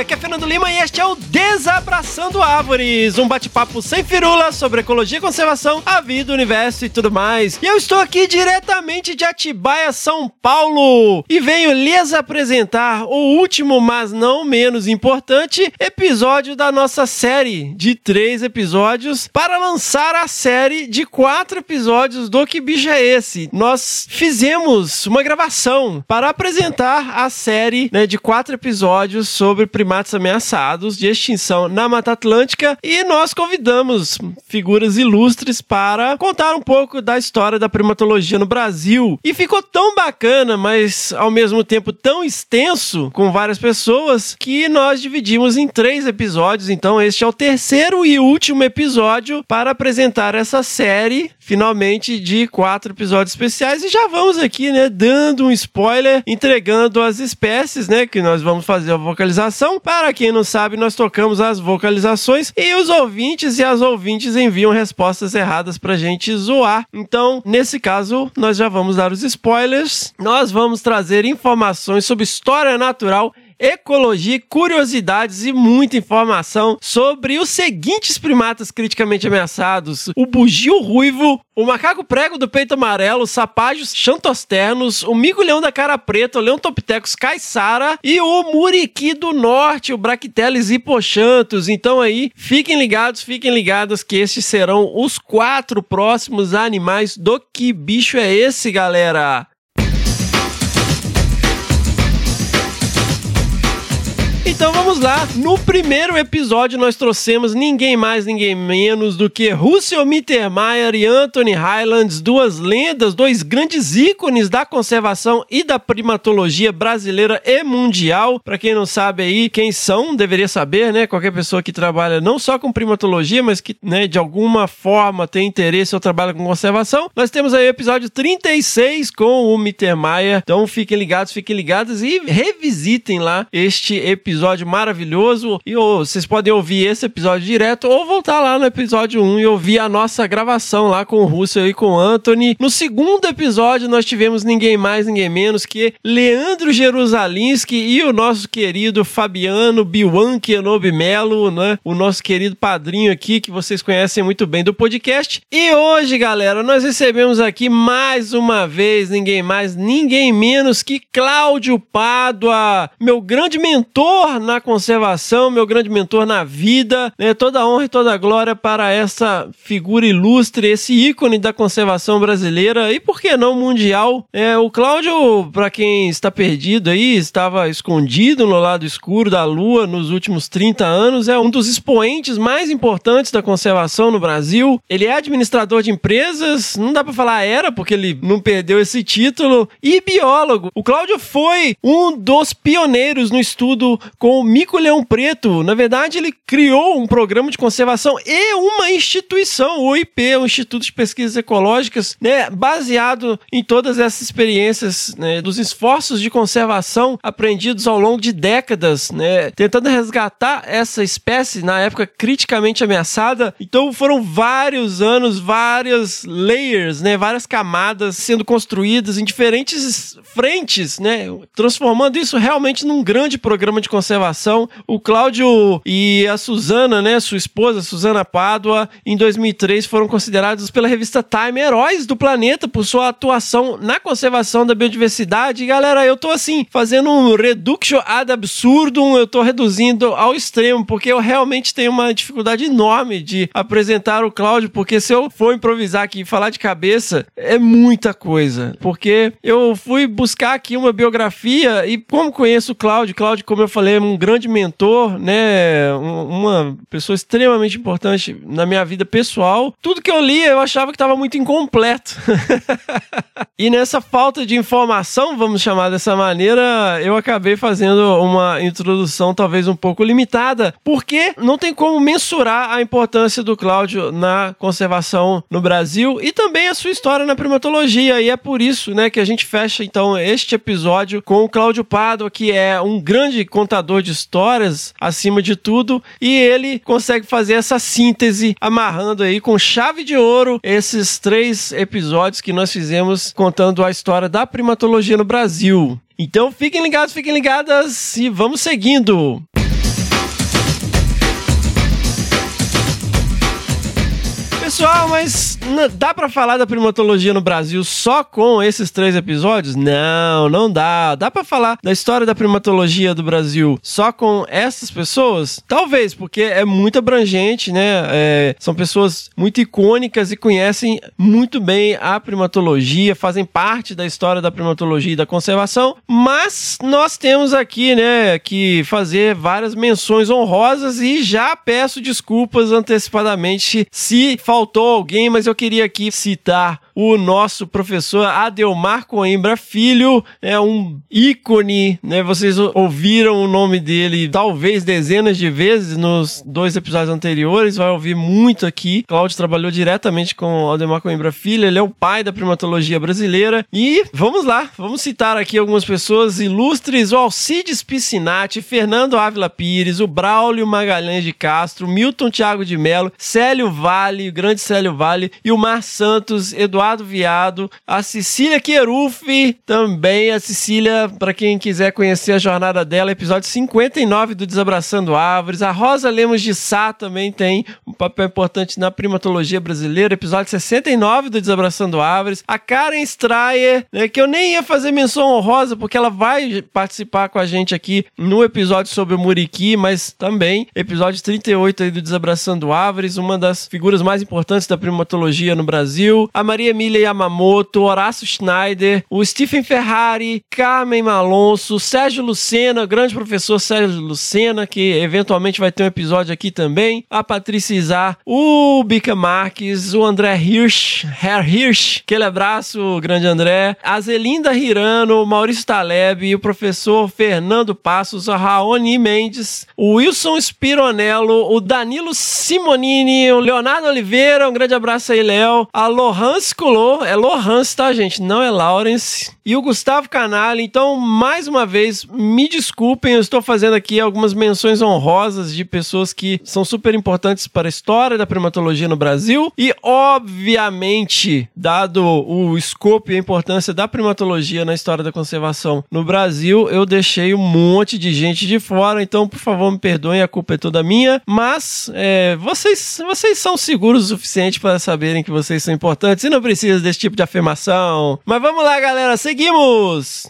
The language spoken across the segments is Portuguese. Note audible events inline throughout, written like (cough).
Aqui é Fernando Lima e este é o Desabraçando Árvores, um bate-papo sem firula sobre ecologia, conservação, a vida, o universo e tudo mais. E eu estou aqui diretamente de Atibaia, São Paulo, e venho lhes apresentar o último, mas não menos importante, episódio da nossa série de três episódios para lançar a série de quatro episódios do Que Bicho é Esse? Nós fizemos uma gravação para apresentar a série né, de quatro episódios sobre primatas ameaçados de extinção na Mata Atlântica e nós convidamos figuras ilustres para contar um pouco da história da primatologia no Brasil. E ficou tão bacana, mas ao mesmo tempo tão extenso, com várias pessoas, que nós dividimos em três episódios. Então, este é o terceiro e último episódio para apresentar essa série, finalmente, de quatro episódios especiais. E já vamos aqui, né, dando um spoiler, entregando as espécies, né, que nós vamos fazer a vocalização. Para quem não sabe, nós tocamos as vocalizações e os ouvintes e as ouvintes enviam respostas erradas pra gente zoar. Então, nesse caso, nós já vamos dar os spoilers. Nós vamos trazer informações sobre história natural ecologia, curiosidades e muita informação sobre os seguintes primatas criticamente ameaçados: o bugio ruivo, o macaco prego do peito amarelo, os sapágios xantosternos, o mico-leão da cara preta, o leontopithecus caiçara e o muriqui do norte, o bracteles hipochantos. Então aí, fiquem ligados, fiquem ligadas que estes serão os quatro próximos animais do Que Bicho é Esse, galera? Então vamos lá. No primeiro episódio nós trouxemos ninguém mais, ninguém menos do que Russell Mittermeier e Anthony Highlands, duas lendas, dois grandes ícones da conservação e da primatologia brasileira e mundial. Para quem não sabe aí quem são, deveria saber, né? Qualquer pessoa que trabalha não só com primatologia, mas que, né, de alguma forma tem interesse ou trabalha com conservação. Nós temos aí o episódio 36 com o Mittermeier. Então fiquem ligados, fiquem ligados e revisitem lá este episódio maravilhoso. E oh, vocês podem ouvir esse episódio direto ou voltar lá no episódio 1 e ouvir a nossa gravação lá com o Russell e com o Anthony. No segundo episódio, nós tivemos ninguém mais, ninguém menos que Leandro Jerusalinski e o nosso querido Fabiano Biwanki Enobi Melo, né? O nosso querido padrinho aqui, que vocês conhecem muito bem do podcast. E hoje, galera, nós recebemos aqui mais uma vez ninguém mais, ninguém menos que Cláudio Pádua, meu grande mentor na conservação, meu grande mentor na vida, né? Toda honra e toda glória para essa figura ilustre, esse ícone da conservação brasileira e por que não mundial. É, o Cláudio, para quem está perdido aí, estava escondido no lado escuro da lua nos últimos 30 anos, é um dos expoentes mais importantes da conservação no Brasil. Ele é administrador de empresas, não dá para falar era, porque ele não perdeu esse título, e biólogo. O Cláudio foi um dos pioneiros no estudo com o mico-leão preto. Na verdade, ele criou um programa de conservação e uma instituição, o IP, o Instituto de Pesquisas Ecológicas, né, baseado em todas essas experiências, né, dos esforços de conservação aprendidos ao longo de décadas, né, tentando resgatar essa espécie na época criticamente ameaçada. Então, foram vários anos, várias layers, né, várias camadas sendo construídas em diferentes frentes, né, transformando isso realmente num grande programa de conservação. O Cláudio e a Suzana, né, sua esposa, Suzana Pádua, em 2003 foram considerados pela revista Time heróis do planeta por sua atuação na conservação da biodiversidade. E galera, eu tô assim, fazendo um reduction ad absurdum, eu tô reduzindo ao extremo, porque eu realmente tenho uma dificuldade enorme de apresentar o Cláudio, porque se eu for improvisar aqui e falar de cabeça, é muita coisa. Porque eu fui buscar aqui uma biografia e como conheço o Cláudio, Cláudio, como eu falei, um grande mentor, né? Uma pessoa extremamente importante na minha vida pessoal. Tudo que eu li eu achava que estava muito incompleto. (laughs) E nessa falta de informação, vamos chamar dessa maneira, eu acabei fazendo uma introdução talvez um pouco limitada, porque não tem como mensurar a importância do Cláudio na conservação no Brasil e também a sua história na primatologia. E é por isso, né, que a gente fecha então este episódio com o Cláudio Pado, que é um grande contador de histórias acima de tudo, e ele consegue fazer essa síntese amarrando aí com chave de ouro esses três episódios que nós fizemos contando a história da primatologia no Brasil. Então fiquem ligados, fiquem ligadas e vamos seguindo. Pessoal, mas dá para falar da primatologia no Brasil só com esses três episódios? Não, não dá. Dá para falar da história da primatologia do Brasil só com essas pessoas? Talvez, porque é muito abrangente, né? É, são pessoas muito icônicas e conhecem muito bem a primatologia, fazem parte da história da primatologia e da conservação. Mas nós temos aqui, né, que fazer várias menções honrosas e já peço desculpas antecipadamente se faltar faltou alguém, mas eu queria aqui citar o nosso professor Adelmar Coimbra Filho, é um ícone, né? Vocês ouviram o nome dele talvez dezenas de vezes nos dois episódios anteriores, vai ouvir muito aqui. Cláudio trabalhou diretamente com Adelmar Coimbra Filho, ele é o pai da primatologia brasileira. E vamos lá, vamos citar aqui algumas pessoas ilustres: o Alcides Piscinati, Fernando Ávila Pires, o Braulio Magalhães de Castro, Milton Thiago de Mello, Célio Vale, o grande Célio Vale, e o Mar Santos, Eduardo Viado, a Cecília Querufi, também a Cecília, para quem quiser conhecer a jornada dela, episódio 59 do Desabraçando Árvores. A Rosa Lemos de Sá também tem um papel importante na primatologia brasileira, episódio 69 do Desabraçando Árvores. A Karen Strayer, né, que eu nem ia fazer menção honrosa, porque ela vai participar com a gente aqui no episódio sobre o Muriqui, mas também episódio 38 aí do Desabraçando Árvores, uma das figuras mais importantes da primatologia no Brasil. A Maria Emília Yamamoto, Horácio Schneider, o Stephen Ferrari, Carmen Malonso, Sérgio Lucena, grande professor Sérgio Lucena, que eventualmente vai ter um episódio aqui também, a Patrícia Izar, o Bica Marques, o André Hirsch, Herr Hirsch, aquele abraço, grande André, a Zelinda Hirano, Maurício Taleb, o professor Fernando Passos, a Raoni Mendes, o Wilson Spironello, o Danilo Simonini, o Leonardo Oliveira, um grande abraço aí, Léo, a Lohans É Lohans, tá, gente? Não é Lawrence. E o Gustavo Canali. Então, mais uma vez, me desculpem, eu estou fazendo aqui algumas menções honrosas de pessoas que são super importantes para a história da primatologia no Brasil. E, obviamente, dado o escopo e a importância da primatologia na história da conservação no Brasil, eu deixei um monte de gente de fora. Então, por favor, me perdoem, a culpa é toda minha. Mas é, vocês, vocês são seguros o suficiente para saberem que vocês são importantes e não precisa desse tipo de afirmação. Mas vamos lá, galera, seguimos!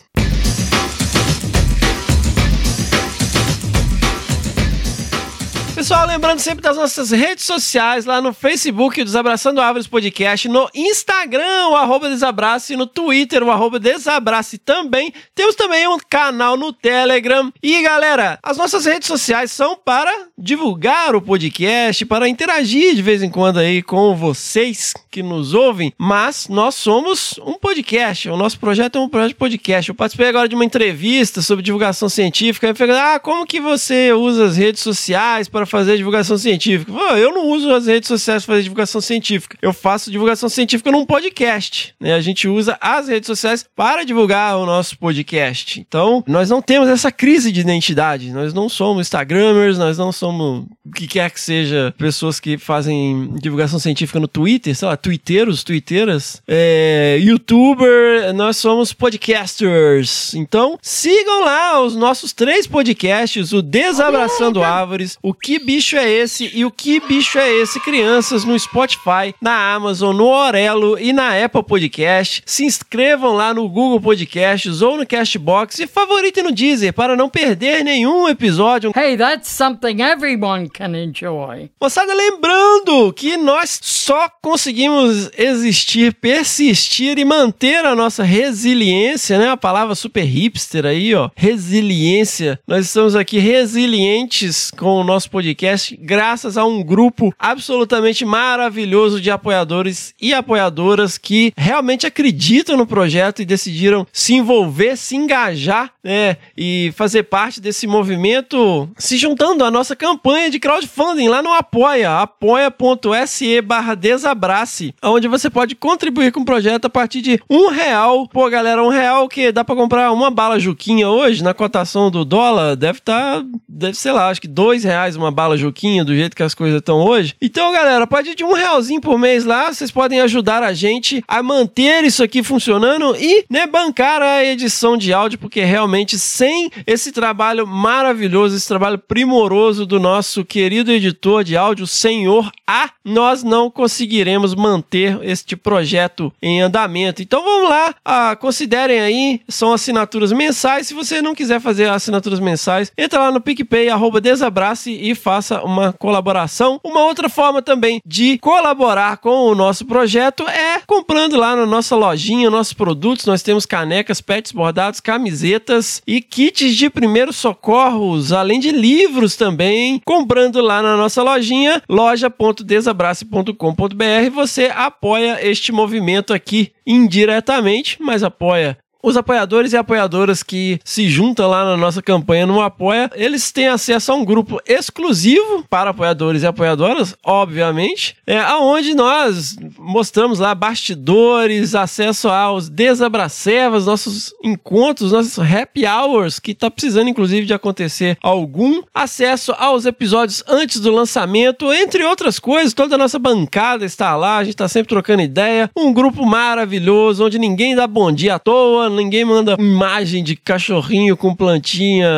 Pessoal, lembrando sempre das nossas redes sociais, lá no Facebook, Desabraçando Árvores Podcast, no Instagram, o arroba Desabrace, no Twitter, o arroba Desabrace também. Temos também um canal no Telegram. E galera, as nossas redes sociais são para divulgar o podcast, para interagir de vez em quando aí com vocês que nos ouvem, mas nós somos um podcast, o nosso projeto é um projeto de podcast. Eu participei agora de uma entrevista sobre divulgação científica, e falei, ah, como que você usa as redes sociais para fazer divulgação científica. Eu não uso as redes sociais para fazer divulgação científica. Eu faço divulgação científica num podcast. Né? A gente usa as redes sociais para divulgar o nosso podcast. Então, nós não temos essa crise de identidade. Nós não somos Instagramers, nós não somos o que quer que seja pessoas que fazem divulgação científica no Twitter, sei lá, twitteiros, twitteiras, é, youtuber, nós somos podcasters. Então, sigam lá os nossos três podcasts, o Desabraçando Árvores, o Que bicho é esse e o que bicho é esse, crianças, no Spotify, na Amazon, no Orelo e na Apple Podcast. Se inscrevam lá no Google Podcasts ou no Castbox e favoritem no Deezer para não perder nenhum episódio. Hey, that's something everyone can enjoy. Moçada, lembrando que nós só conseguimos existir, persistir e manter a nossa resiliência, né? A palavra super hipster aí, ó. Resiliência. Nós estamos aqui resilientes com o nosso podcast podcast graças a um grupo absolutamente maravilhoso de apoiadores e apoiadoras que realmente acreditam no projeto e decidiram se envolver, se engajar, né, e fazer parte desse movimento, se juntando à nossa campanha de crowdfunding lá no Apoia, apoia.se barra desabrace, onde você pode contribuir com o projeto a partir de um real. Pô, galera, um real que dá para comprar uma bala Juquinha hoje, na cotação do dólar, deve estar, tá, deve sei lá, acho que dois reais uma bala Juquinha, do jeito que as coisas estão hoje. Então, galera, a partir de um realzinho por mês lá, vocês podem ajudar a gente a manter isso aqui funcionando e, né, bancar a edição de áudio, porque realmente sem esse trabalho maravilhoso, esse trabalho primoroso do nosso querido editor de áudio, senhor A, nós não conseguiremos manter este projeto em andamento. Então vamos lá, ah, considerem aí, são assinaturas mensais. Se você não quiser fazer assinaturas mensais, entra lá no PicPay, arroba desabrace e faça uma colaboração. Uma outra forma também de colaborar com o nosso projeto é comprando lá na nossa lojinha nossos produtos. Nós temos canecas, pets bordados, camisetas e kits de primeiros socorros, além de livros também. Comprando lá na nossa lojinha, loja.desabrace.com.br, você apoia este movimento aqui indiretamente, mas apoia os apoiadores e apoiadoras que se juntam lá na nossa campanha no Apoia, eles têm acesso a um grupo exclusivo para apoiadores e apoiadoras, obviamente, é aonde nós mostramos lá bastidores, acesso aos desabracevas, nossos encontros, nossos happy hours, que tá precisando inclusive de acontecer algum, acesso aos episódios antes do lançamento, entre outras coisas, toda a nossa bancada está lá, a gente tá sempre trocando ideia, um grupo maravilhoso, onde ninguém dá bom dia à toa, ninguém manda imagem de cachorrinho com plantinha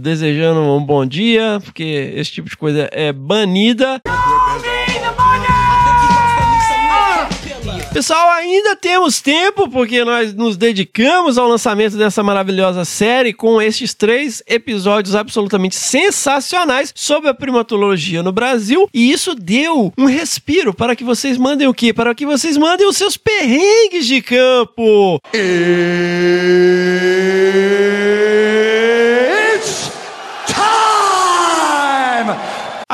desejando um bom dia, porque esse tipo de coisa é banida. Pessoal, ainda temos tempo, porque nós nos dedicamos ao lançamento dessa maravilhosa série com estes três episódios absolutamente sensacionais sobre a primatologia no Brasil. E isso deu um respiro para que vocês mandem o quê? Para que vocês mandem os seus perrengues de campo. It's time!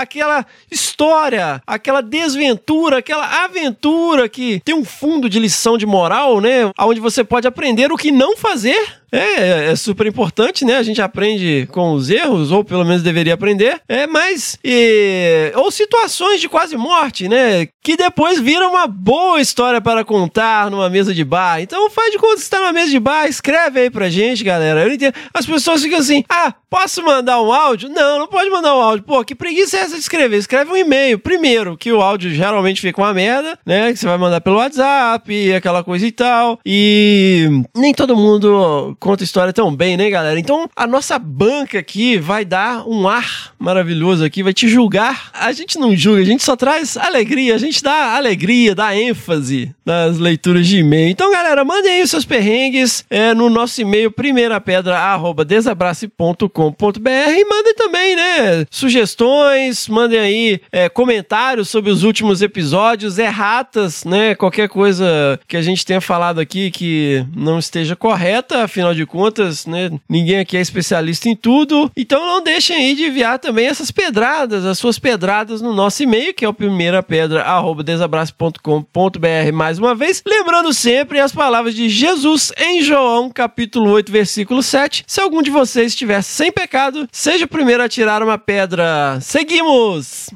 Aquela história, aquela desventura, aquela aventura que tem um fundo de lição de moral, né? Onde você pode aprender o que não fazer é, é super importante, né? A gente aprende com os erros, ou pelo menos deveria aprender. É, mas. E, ou situações de quase morte, né? Que depois viram uma boa história para contar numa mesa de bar. Então faz de conta que está numa mesa de bar, escreve aí pra gente, galera. Eu entendo. As pessoas ficam assim: ah, posso mandar um áudio? Não, não pode mandar um áudio. Pô, que preguiça é essa de escrever? Escreve um e-mail. Primeiro, que o áudio geralmente fica uma merda, né? Que você vai mandar pelo WhatsApp, aquela coisa e tal. E nem todo mundo conta história tão bem, né, galera? Então, a nossa banca aqui vai dar um ar maravilhoso aqui, vai te julgar. A gente não julga, a gente só traz alegria, a gente dá alegria, dá ênfase nas leituras de e-mail. Então, galera, mandem aí os seus perrengues é, no nosso e-mail primeirapedra@desabrace.com.br e mandem também, né, sugestões, mandem aí é, comentários sobre os últimos episódios, erratas, né, qualquer coisa que a gente tenha falado aqui que não esteja correta, afinal de contas, né? Ninguém aqui é especialista em tudo. Então não deixem aí de enviar também essas pedradas, as suas pedradas no nosso e-mail, que é o primeirapedra@desabraço.com.br mais uma vez. Lembrando sempre as palavras de Jesus em João, capítulo 8, versículo 7. Se algum de vocês estiver sem pecado, seja o primeiro a tirar uma pedra. Seguimos!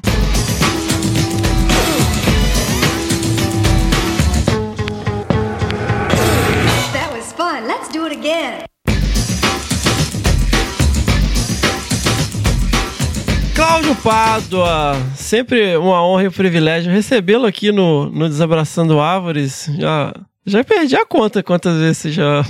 Let's do it again. Cláudio Pádua, sempre uma honra e um privilégio recebê-lo aqui no, no Desabraçando Árvores. Já, já perdi a conta quantas vezes você já.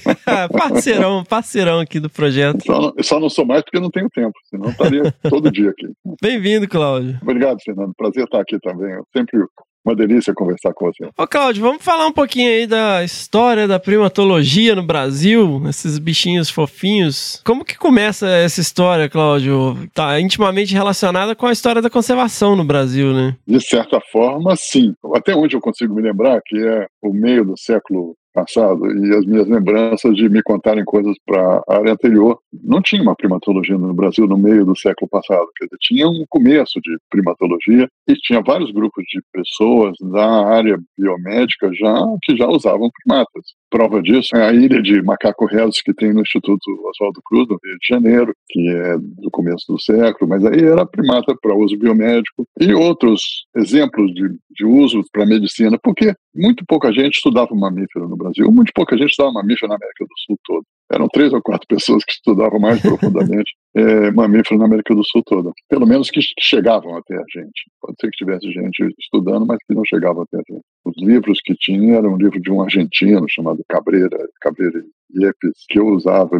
(laughs) parceirão, parceirão aqui do projeto. Só não, só não sou mais porque não tenho tempo, senão estaria todo dia aqui. Bem-vindo, Cláudio. Obrigado, Fernando. Prazer estar aqui também. Eu sempre uma delícia conversar com você. Ô, Cláudio, vamos falar um pouquinho aí da história da primatologia no Brasil, esses bichinhos fofinhos. Como que começa essa história, Cláudio? Tá intimamente relacionada com a história da conservação no Brasil, né? De certa forma, sim. Até onde eu consigo me lembrar, que é o meio do século passado e as minhas lembranças de me contarem coisas para a área anterior. Não tinha uma primatologia no Brasil no meio do século passado, quer dizer, tinha um começo de primatologia e tinha vários grupos de pessoas da área biomédica já que já usavam primatas. Prova disso é a ilha de macaco retos que tem no Instituto Oswaldo Cruz, no Rio de Janeiro, que é do começo do século, mas aí era primata para uso biomédico e outros exemplos de, de uso para medicina, porque muito pouca gente estudava mamífero no Brasil, muito pouca gente estudava mamífero na América do Sul toda. Eram três ou quatro pessoas que estudavam mais profundamente (laughs) é, mamífero na América do Sul toda. Pelo menos que chegavam até a gente. Pode ser que tivesse gente estudando, mas que não chegava até a gente. Os livros que tinha eram um livro de um argentino chamado Cabreira, Cabreira Yepes, que eu usava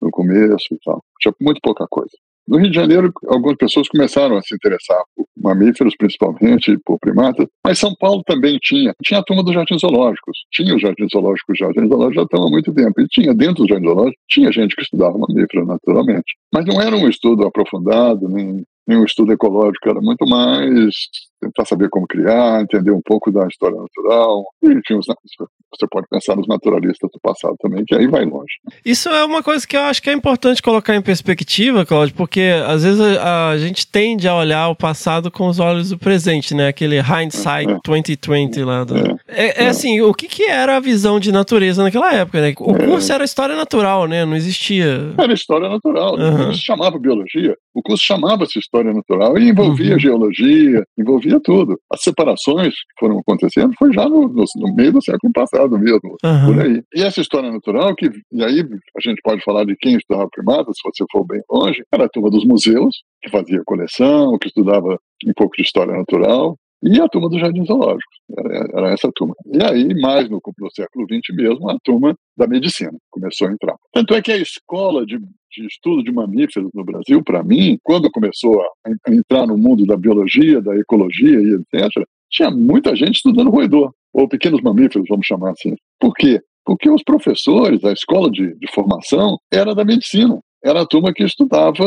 no começo e tal. Tinha muito pouca coisa. No Rio de Janeiro, algumas pessoas começaram a se interessar por mamíferos, principalmente, por primatas, mas São Paulo também tinha. Tinha a turma dos jardins zoológicos. Tinha os jardins zoológicos, os jardins zoológicos já estão há muito tempo. E tinha, dentro dos jardins zoológicos, tinha gente que estudava mamíferos, naturalmente. Mas não era um estudo aprofundado, nem, nem um estudo ecológico, era muito mais tentar saber como criar, entender um pouco da história natural. E tinha os, você pode pensar nos naturalistas do passado também, que aí vai longe. Isso é uma coisa que eu acho que é importante colocar em perspectiva, Claudio, porque às vezes a, a gente tende a olhar o passado com os olhos do presente, né? Aquele hindsight é, 2020 é. lá. Do... É, é, é, assim, o que, que era a visão de natureza naquela época, né? O é. curso era história natural, né? Não existia... Era história natural. Uhum. Não se chamava biologia. O curso chamava-se história natural e envolvia uhum. geologia, envolvia tudo. As separações que foram acontecendo foi já no, no, no meio do século passado mesmo, uhum. por aí. E essa história natural, que e aí a gente pode falar de quem estudava primatas, se você for bem longe, era a turma dos museus, que fazia coleção, que estudava um pouco de história natural, e a turma dos jardins zoológicos. Era, era, essa turma. E aí, mais no, no século XX mesmo, a turma da medicina começou a entrar. Tanto é que a escola de, de estudo de mamíferos no Brasil, para mim, quando começou a entrar no mundo da biologia, da ecologia e etc., tinha muita gente estudando roedor, ou pequenos mamíferos, vamos chamar assim. Por quê? Porque os professores, a escola de, de formação, era da medicina era a turma que estudava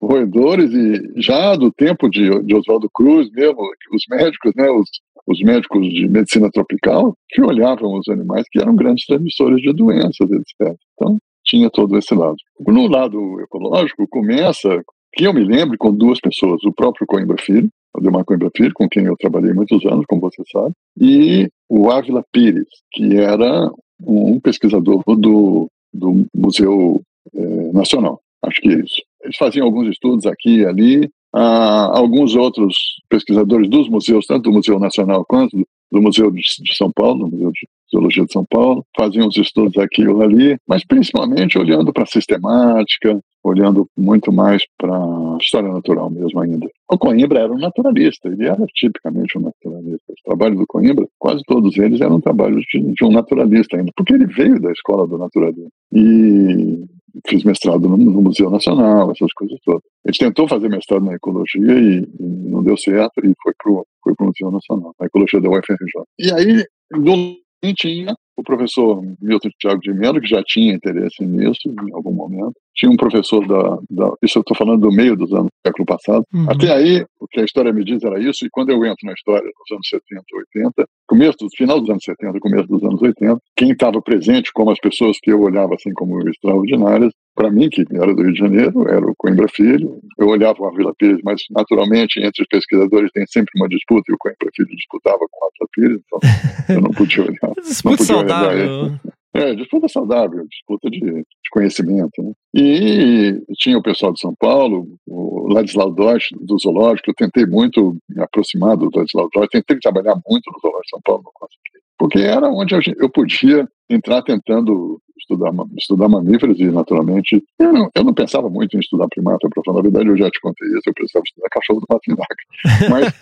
roedores e já do tempo de, de Oswaldo Cruz mesmo, os médicos, né, os, os médicos de medicina tropical, que olhavam os animais que eram grandes transmissores de doenças, etc. Então, tinha todo esse lado. No lado ecológico, começa, que eu me lembro, com duas pessoas, o próprio Coimbra Filho, o Demar Coimbra Filho, com quem eu trabalhei muitos anos, como você sabe, e o Ávila Pires, que era um pesquisador do, do Museu é, nacional. Acho que é isso. Eles faziam alguns estudos aqui e ali. Ah, alguns outros pesquisadores dos museus, tanto do Museu Nacional quanto do Museu de, São Paulo, do Museu de Zoologia de São Paulo, faziam os estudos aqui e ali, mas principalmente olhando para a sistemática, olhando muito mais para a história natural mesmo ainda. O Coimbra era um naturalista, ele era tipicamente um naturalista. Os trabalhos do Coimbra, quase todos eles eram trabalhos de, de um naturalista ainda, porque ele veio da escola do naturalismo. E fiz mestrado no, no, Museu Nacional, essas coisas todas. Ele tentou fazer mestrado na ecologia e, e não deu certo e foi para o foi Museu Nacional, na ecologia da UFRJ. E aí, do tinha o professor Milton Thiago de Mello, que já tinha interesse nisso em algum momento. Tinha um professor da. da isso eu estou falando do meio dos anos do século passado. Uhum. Até aí, o que a história me diz era isso, e quando eu entro na história dos anos 70, 80, começo do final dos anos 70, começo dos anos 80, quem estava presente, como as pessoas que eu olhava assim como extraordinárias, para mim, que era do Rio de Janeiro, era o Coimbra Filho. Eu olhava a Vila Pires, mas naturalmente entre os pesquisadores tem sempre uma disputa e o Coimbra Filho disputava com a Vila Pires, então eu não podia olhar. (laughs) disputa podia saudável. Olhar é, disputa saudável, disputa de, de conhecimento. Né? E tinha o pessoal de São Paulo, o Ladislau Deutsch, do Zoológico, eu tentei muito me aproximar do Ladislau Deutsch, tentei trabalhar muito no Zoológico de São Paulo, não consegui. Porque era onde eu podia entrar tentando estudar, estudar mamíferos e, naturalmente, eu não, eu não pensava muito em estudar primata, para falar a verdade, eu já te contei isso, eu precisava estudar cachorro do Matinac. Mas,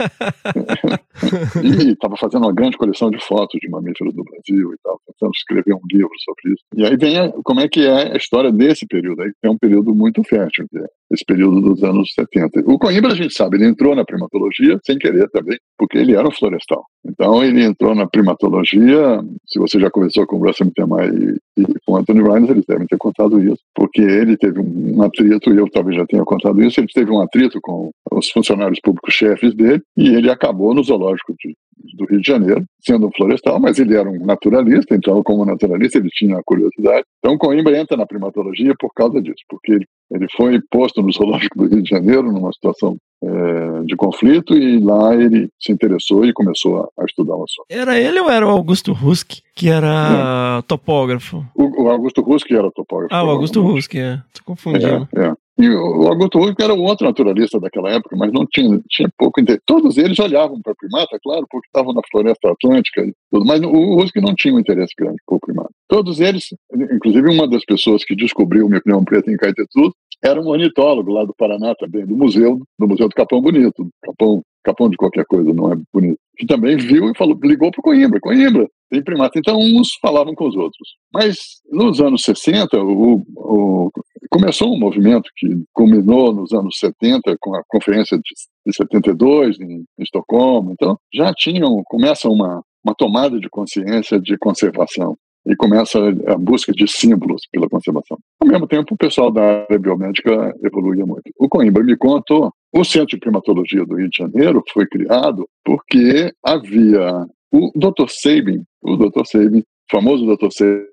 (laughs) (laughs) e estava fazendo uma grande coleção de fotos de mamíferos do Brasil e tal, tentando escrever um livro sobre isso. E aí vem a, como é que é a história desse período, aí é um período muito fértil, é esse período dos anos 70. O Coimbra, a gente sabe, ele entrou na primatologia sem querer também, porque ele era florestal. Então, ele entrou na primatologia, se você já conversou com o Russell Mittermeier e, e com Anthony Rhines, eles devem ter contado isso, porque ele teve um atrito, e eu talvez já tenha contado isso, ele teve um atrito com os funcionários públicos chefes dele, e ele acabou no zoológico de, do Rio de Janeiro, sendo um florestal, mas ele era um naturalista, então, como naturalista, ele tinha a curiosidade. Então, Coimbra entra na primatologia por causa disso, porque ele, ele foi posto no zoológico do Rio de Janeiro, numa situação é, de conflito, e lá ele se interessou e começou a, a estudar o assunto. Era ele ou era o Augusto Rusk, que era topógrafo? O, o Augusto Rusk era topógrafo. Ah, o Augusto Rusk, é. Tô confundindo. É, é. E o Augusto Rusk era um outro naturalista daquela época, mas não tinha, tinha pouco interesse. Todos eles olhavam para o primata, claro, porque estavam na floresta atlântica e tudo, mas o Rusk não tinha um interesse grande por primata. Todos eles, inclusive uma das pessoas que descobriu o micrão preto em Caetetu, era um ornitólogo lá do Paraná também, do museu, do Museu do Capão Bonito, Capão, Capão de qualquer coisa, não é bonito. Que também viu e falou, ligou para o Coimbra, Coimbra, tem primata. Então uns falavam com os outros. Mas nos anos 60, o, o, começou um movimento que culminou nos anos 70 com a conferência de, de 72 em, em Estocolmo. Então já tinham, começa uma, uma tomada de consciência de conservação e começa a busca de símbolos pela conservação. Ao mesmo tempo, o pessoal da área biomédica evoluía muito. O Coimbra me contou, o Centro de Primatologia do Rio de Janeiro foi criado porque havia o Dr. Sabin, o Dr. Sabin, famoso Dr. Sabin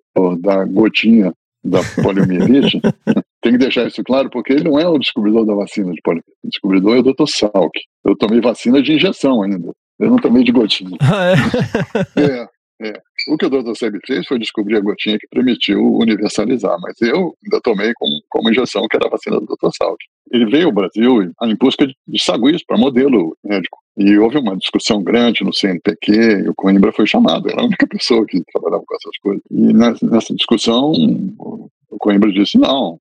da gotinha da poliomielite, (laughs) tem que deixar isso claro, porque ele não é o descobridor da vacina de poliomielite. O descobridor é o Dr. Salk. Eu tomei vacina de injeção ainda. Eu não tomei de gotinha. Ah, é? (laughs) é, é. O que o Dr. Seb fez foi descobrir a gotinha que permitiu universalizar, mas eu ainda tomei como, como injeção, que era a vacina do Dr. Salk. Ele veio ao Brasil em busca de, de saguios para modelo médico. E houve uma discussão grande no CNPq, e o Coimbra foi chamado, era a única (laughs) pessoa que trabalhava com essas coisas. E nessa discussão, o Coimbra disse: não,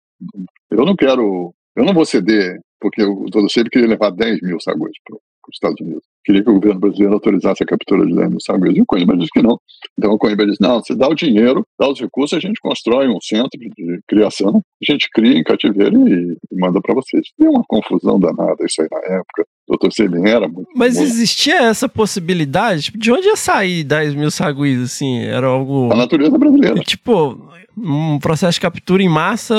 eu não quero, eu não vou ceder, porque o Dr. Seb queria levar 10 mil saguios para os Estados Unidos queria que o governo brasileiro autorizasse a captura de danos sanguíneos. E o Coimbra disse que não. Então o Coimbra disse, não, você dá o dinheiro, dá os recursos, a gente constrói um centro de criação, a gente cria em cativeiro e, e manda para vocês. Deu uma confusão danada isso aí na época. O doutor Selim era muito... Mas muito... existia essa possibilidade? De onde ia sair 10 mil saguis, assim? Era algo... A natureza brasileira. Tipo, um processo de captura em massa...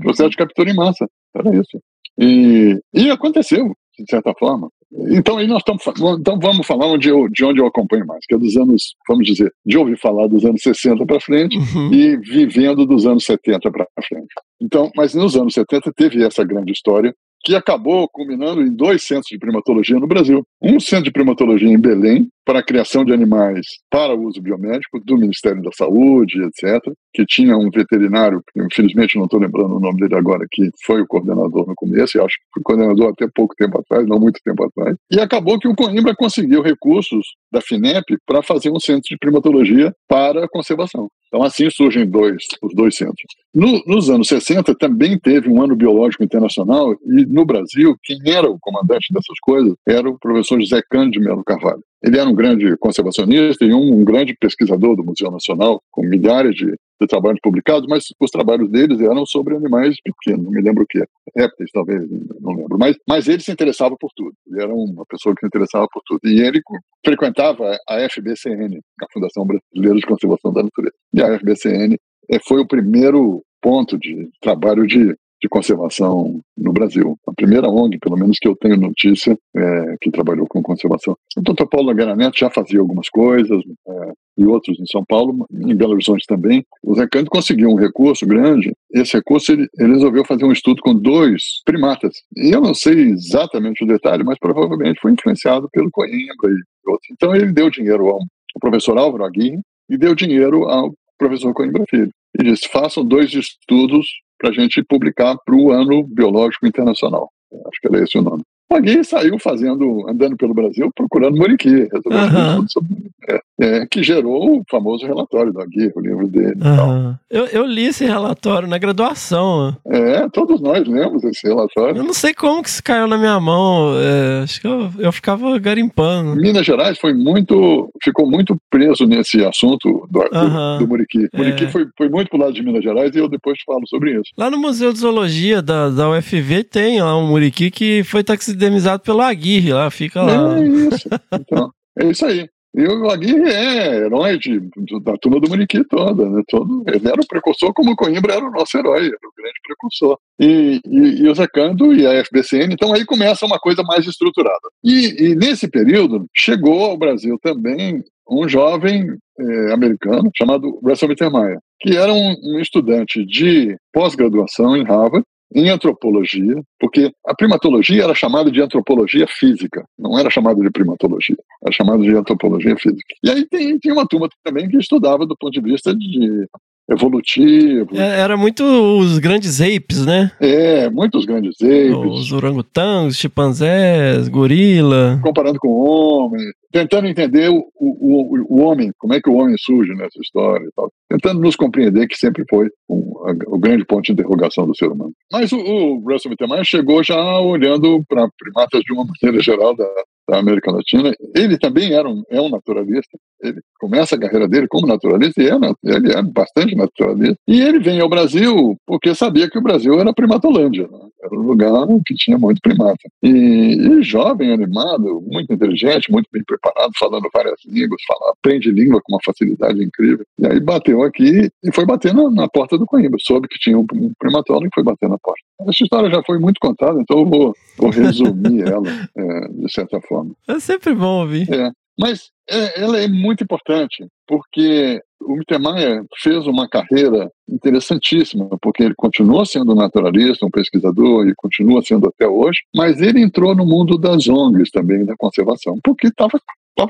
Processo de captura em massa, era isso. E, e aconteceu, de certa forma. Então, aí nós estamos então vamos falar onde eu, de onde eu acompanho mais, que é dos anos, vamos dizer, de ouvir falar dos anos 60 para frente Uhum. e vivendo dos anos 70 para frente. Então, mas nos anos 70 teve essa grande história que acabou culminando em dois centros de primatologia no Brasil. Um centro de primatologia em Belém, para a criação de animais para uso biomédico, do Ministério da Saúde, etc., que tinha um veterinário, infelizmente não estou lembrando o nome dele agora, que foi o coordenador no começo, e acho que foi coordenador até pouco tempo atrás, não muito tempo atrás. E acabou que o Coimbra conseguiu recursos da FINEP para fazer um centro de primatologia para conservação. Então, assim surgem dois, os dois centros. No, nos anos 60, também teve um ano biológico internacional, e no Brasil, quem era o comandante dessas coisas era o professor José Cândido Melo Carvalho. Ele era um grande conservacionista e um, um grande pesquisador do Museu Nacional, com milhares de, de, trabalhos publicados, mas os trabalhos deles eram sobre animais pequenos, não me lembro o que, répteis talvez, não lembro, mas, mas ele se interessava por tudo, ele era uma pessoa que se interessava por tudo, e ele frequentava a FBCN, a Fundação Brasileira de Conservação da Natureza, e a FBCN eh, foi o primeiro ponto de trabalho de de conservação no Brasil. A primeira ONG, pelo menos que eu tenho notícia, é, que trabalhou com conservação. O Dr. Paulo Nogueira Neto já fazia algumas coisas, é, e outros em São Paulo, em Belo Horizonte também. O Zé Cândido conseguiu um recurso grande. Esse recurso ele, ele, resolveu fazer um estudo com dois primatas. E eu não sei exatamente o detalhe, mas provavelmente foi influenciado pelo Coimbra e outros. Então ele deu dinheiro ao, ao professor Álvaro Aguirre e deu dinheiro ao professor Coimbra Filho. E disse: façam dois estudos para a gente publicar para o Ano Biológico Internacional. Acho que era esse o nome. O Agui saiu fazendo, andando pelo Brasil, procurando Muriqui, resolvendo Uhum. sobre, é, é, que gerou o famoso relatório do Agui, o livro dele. Aham. Eu, eu li esse relatório na graduação. É, todos nós lemos esse relatório. Eu não sei como que isso caiu na minha mão. é, acho que eu, eu ficava garimpando. Minas Gerais foi muito, ficou muito preso nesse assunto do, do, Aham. do Muriqui. É. Muriqui foi, foi muito pro lado de Minas Gerais e eu depois falo sobre isso. Lá no Museu de Zoologia da, da UFV tem lá um muriqui que foi taxidermizado pelo Aguirre, lá fica lá. É isso. Então, é isso aí. E o Aguirre é herói de, da turma do Muriqui toda, né? Todo, ele era o precursor, como o Coimbra era o nosso herói, era o grande precursor. E, e, e o Zé Canto e a FBCN, então aí começa uma coisa mais estruturada. E, e nesse período, chegou ao Brasil também um jovem eh, americano chamado Russell Mittermeier, que era um, um estudante de pós-graduação em Harvard, em antropologia, porque a primatologia era chamada de antropologia física, não era chamada de primatologia, era chamada de antropologia física. E aí tem, tem uma turma também que estudava do ponto de vista de evolutivo. É, era muito os grandes apes, né? É, muitos grandes apes. Os orangotangos, chimpanzés, gorila. Comparando com o homem, tentando entender o, o, o, homem, como é que o homem surge nessa história e tal. Tentando nos compreender que sempre foi um, a, o grande ponto de interrogação do ser humano. Mas o, o Russell Mittermeier chegou já olhando para primatas de uma maneira geral da, da América Latina. Ele também era um, é um naturalista. Ele começa a carreira dele como naturalista e é, ele é bastante naturalista. E ele vem ao Brasil porque sabia que o Brasil era primatolândia. Né? Era um lugar que tinha muito primata. E, e, jovem, animado, muito inteligente, muito bem preparado, falando várias línguas, fala, aprende língua com uma facilidade incrível. E aí bateu aqui e foi bater na, na porta do Coimbra. Soube que tinha um, um primatólogo e foi bater na porta. Essa história já foi muito contada, então eu vou, vou resumir (laughs) ela é, de certa forma. É sempre bom ouvir. É. Mas é, ela é muito importante, porque o Mittermeier fez uma carreira interessantíssima, porque ele continua sendo naturalista, um pesquisador, e continua sendo até hoje, mas ele entrou no mundo das ONGs também, da conservação, porque estava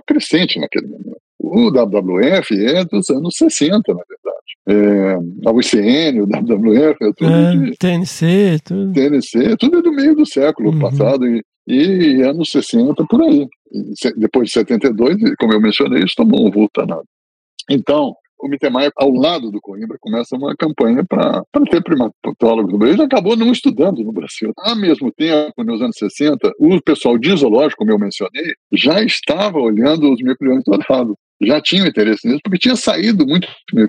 crescente naquele momento. O WWF é dos anos 60, na verdade. É, a UCN, o WWF, é tudo é, de, TNC, tudo. TNC, tudo é do meio do século uhum. passado e, e anos 60 por aí. Depois de 72, como eu mencionei, isso tomou um vulto danado. Então, o Mittermeier, ao lado do Coimbra, começa uma campanha para ter primatólogos no Brasil. Ele acabou não estudando no Brasil. Ao mesmo tempo, nos anos 60, o pessoal de zoológico, como eu mencionei, já estava olhando os micro dourados. Já tinha interesse nisso, porque tinha saído muito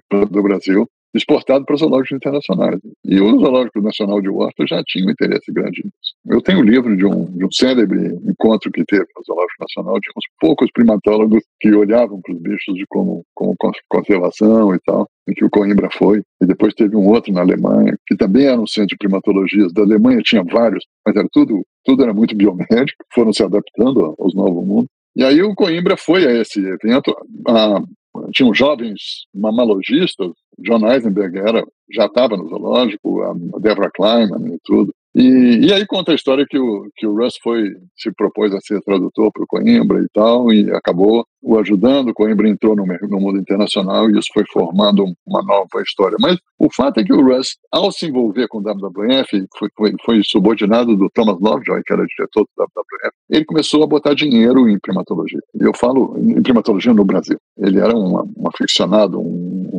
do Brasil exportado para zoológicos internacionais. E o Zoológico Nacional de Washington já tinha um interesse grande nisso. Eu tenho um livro de um, de um célebre encontro que teve no Zoológico Nacional de uns poucos primatólogos que olhavam para os bichos de como, como conservação e tal, em que o Coimbra foi. E depois teve um outro na Alemanha, que também era um centro de primatologias. Da Alemanha tinha vários, mas era tudo, tudo era muito biomédico, foram se adaptando aos novos mundos. E aí o Coimbra foi a esse evento. A, tinham jovens mamalogistas, John Eisenberg era, já estava no zoológico, a Deborah Kleiman e tudo. E, e aí conta a história que o, que o Russ foi, se propôs a ser tradutor para o Coimbra e tal, e acabou o ajudando, o Coimbra entrou no, no mundo internacional e isso foi formando uma nova história. Mas o fato é que o Russ, ao se envolver com o WWF, foi, foi, foi subordinado do Thomas Lovejoy, que era diretor do WWF, ele começou a botar dinheiro em primatologia. E eu falo em primatologia no Brasil. Ele era uma, um aficionado, um,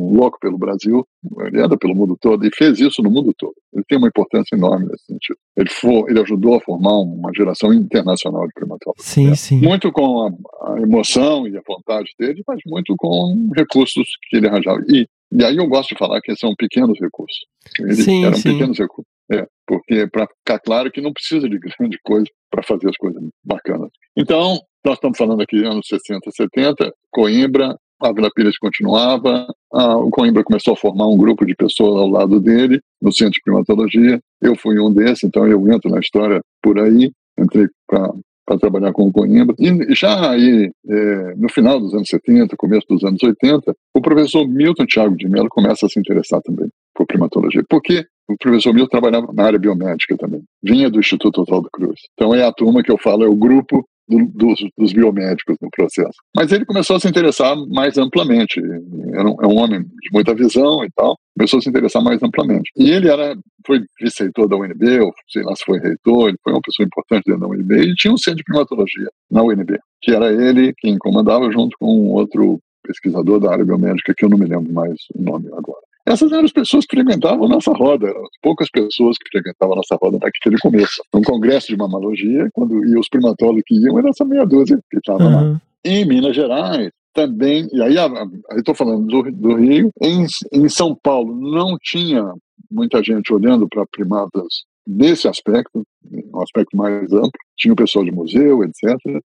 louco pelo Brasil, ele anda pelo mundo todo e fez isso no mundo todo. Ele tem uma importância enorme nesse sentido. Ele, for, ele ajudou a formar uma geração internacional de primatólogos. Sim, sim. Muito com a, a emoção e a vontade dele, mas muito com recursos que ele arranjava. E, e aí eu gosto de falar que são pequenos recursos. Eles sim, eram sim. pequenos recursos. É, porque para ficar claro que não precisa de (laughs) grande coisa para fazer as coisas bacanas. Então, nós estamos falando aqui anos 60, 70, Coimbra, a Vila Pires continuava, a, o Coimbra começou a formar um grupo de pessoas ao lado dele, no Centro de Primatologia. Eu fui um desses, então eu entro na história por aí, entrei para trabalhar com o Coimbra. E já aí, é, no final dos anos 70, começo dos anos 80, o professor Milton Thiago de Mello começa a se interessar também por primatologia. Porque o professor Milton trabalhava na área biomédica também. Vinha do Instituto Oswaldo Cruz. Então é a turma que eu falo, é o grupo do, dos, dos, biomédicos no processo. Mas ele começou a se interessar mais amplamente. Era um, é um homem de muita visão e tal, começou a se interessar mais amplamente. E ele era, foi vice-reitor da UNB, ou sei lá se foi reitor, ele foi uma pessoa importante dentro da UNB, e tinha um centro de primatologia na UNB, que era ele quem comandava junto com um outro pesquisador da área biomédica, que eu não me lembro mais o nome agora. Essas eram as pessoas que frequentavam nossa roda, poucas pessoas que frequentavam nossa roda naquele começo. Um congresso de mamalogia, quando e os primatólogos que iam, era essa meia dúzia que estava uhum. lá. Em Minas Gerais, também, e aí estou falando do, do Rio, em, em São Paulo não tinha muita gente olhando para primatas nesse aspecto, um aspecto mais amplo. Tinha o pessoal de museu, etc.,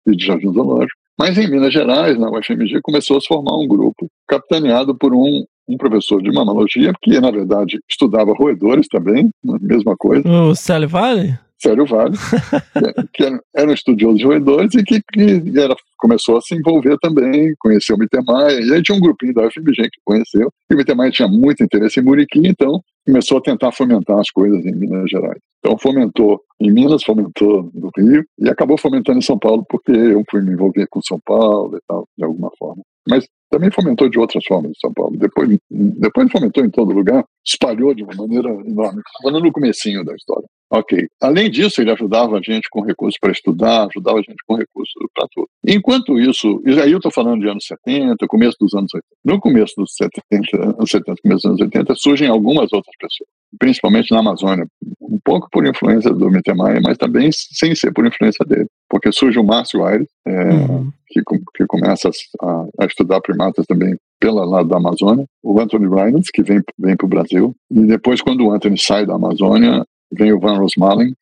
e de jardim zoológico. Mas em Minas Gerais, na UFMG, começou a se formar um grupo capitaneado por um, um professor de mamologia, que na verdade estudava roedores também, a mesma coisa. O Célio Vale? Célio Vale, (laughs) que era, era um estudioso de roedores e que, que era, começou a se envolver também, conheceu o Mittermeier, e aí tinha um grupinho da UFMG que conheceu, e o Mittermeier tinha muito interesse em Muriqui, então começou a tentar fomentar as coisas em Minas Gerais. Então fomentou em Minas, fomentou no Rio, e acabou fomentando em São Paulo, porque eu fui me envolver com São Paulo e tal, de alguma forma. Mas também fomentou de outras formas em São Paulo. Depois, depois fomentou em todo lugar, espalhou de uma maneira enorme. Falando no comecinho da história. Ok. Além disso, ele ajudava a gente com recursos para estudar, ajudava a gente com recursos para tudo. Enquanto isso, e aí eu estou falando de anos 70, começo dos anos 80. No começo dos 70, anos 70, começo dos anos 80, surgem algumas outras pessoas, principalmente na Amazônia, um pouco por influência do Mittermeier, mas também sem ser por influência dele. Porque surge o Márcio Aires, é, uhum. que, que começa a, a estudar primatas também pela lado da Amazônia, o Anthony Reynolds, que vem, vem para o Brasil, e depois, quando o Anthony sai da Amazônia, vem o Van Rosmalen,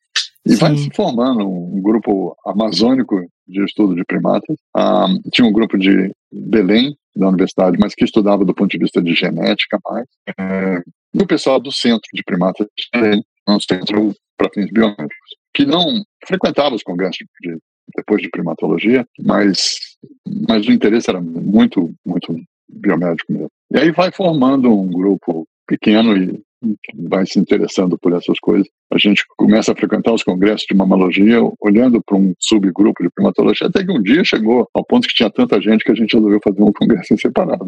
e Sim. vai se formando um grupo amazônico de estudo de primatas. Ah, tinha um grupo de Belém, da universidade, mas que estudava do ponto de vista de genética mais. É, e o pessoal do Centro de Primatas, um centro para fins biomédicos, que não frequentava os congressos de, depois de primatologia, mas, mas o interesse era muito, muito biomédico mesmo. E aí vai formando um grupo pequeno e vai se interessando por essas coisas. A gente começa a frequentar os congressos de mamologia, olhando para um subgrupo de primatologia, até que um dia chegou ao ponto que tinha tanta gente que a gente resolveu fazer um congresso separado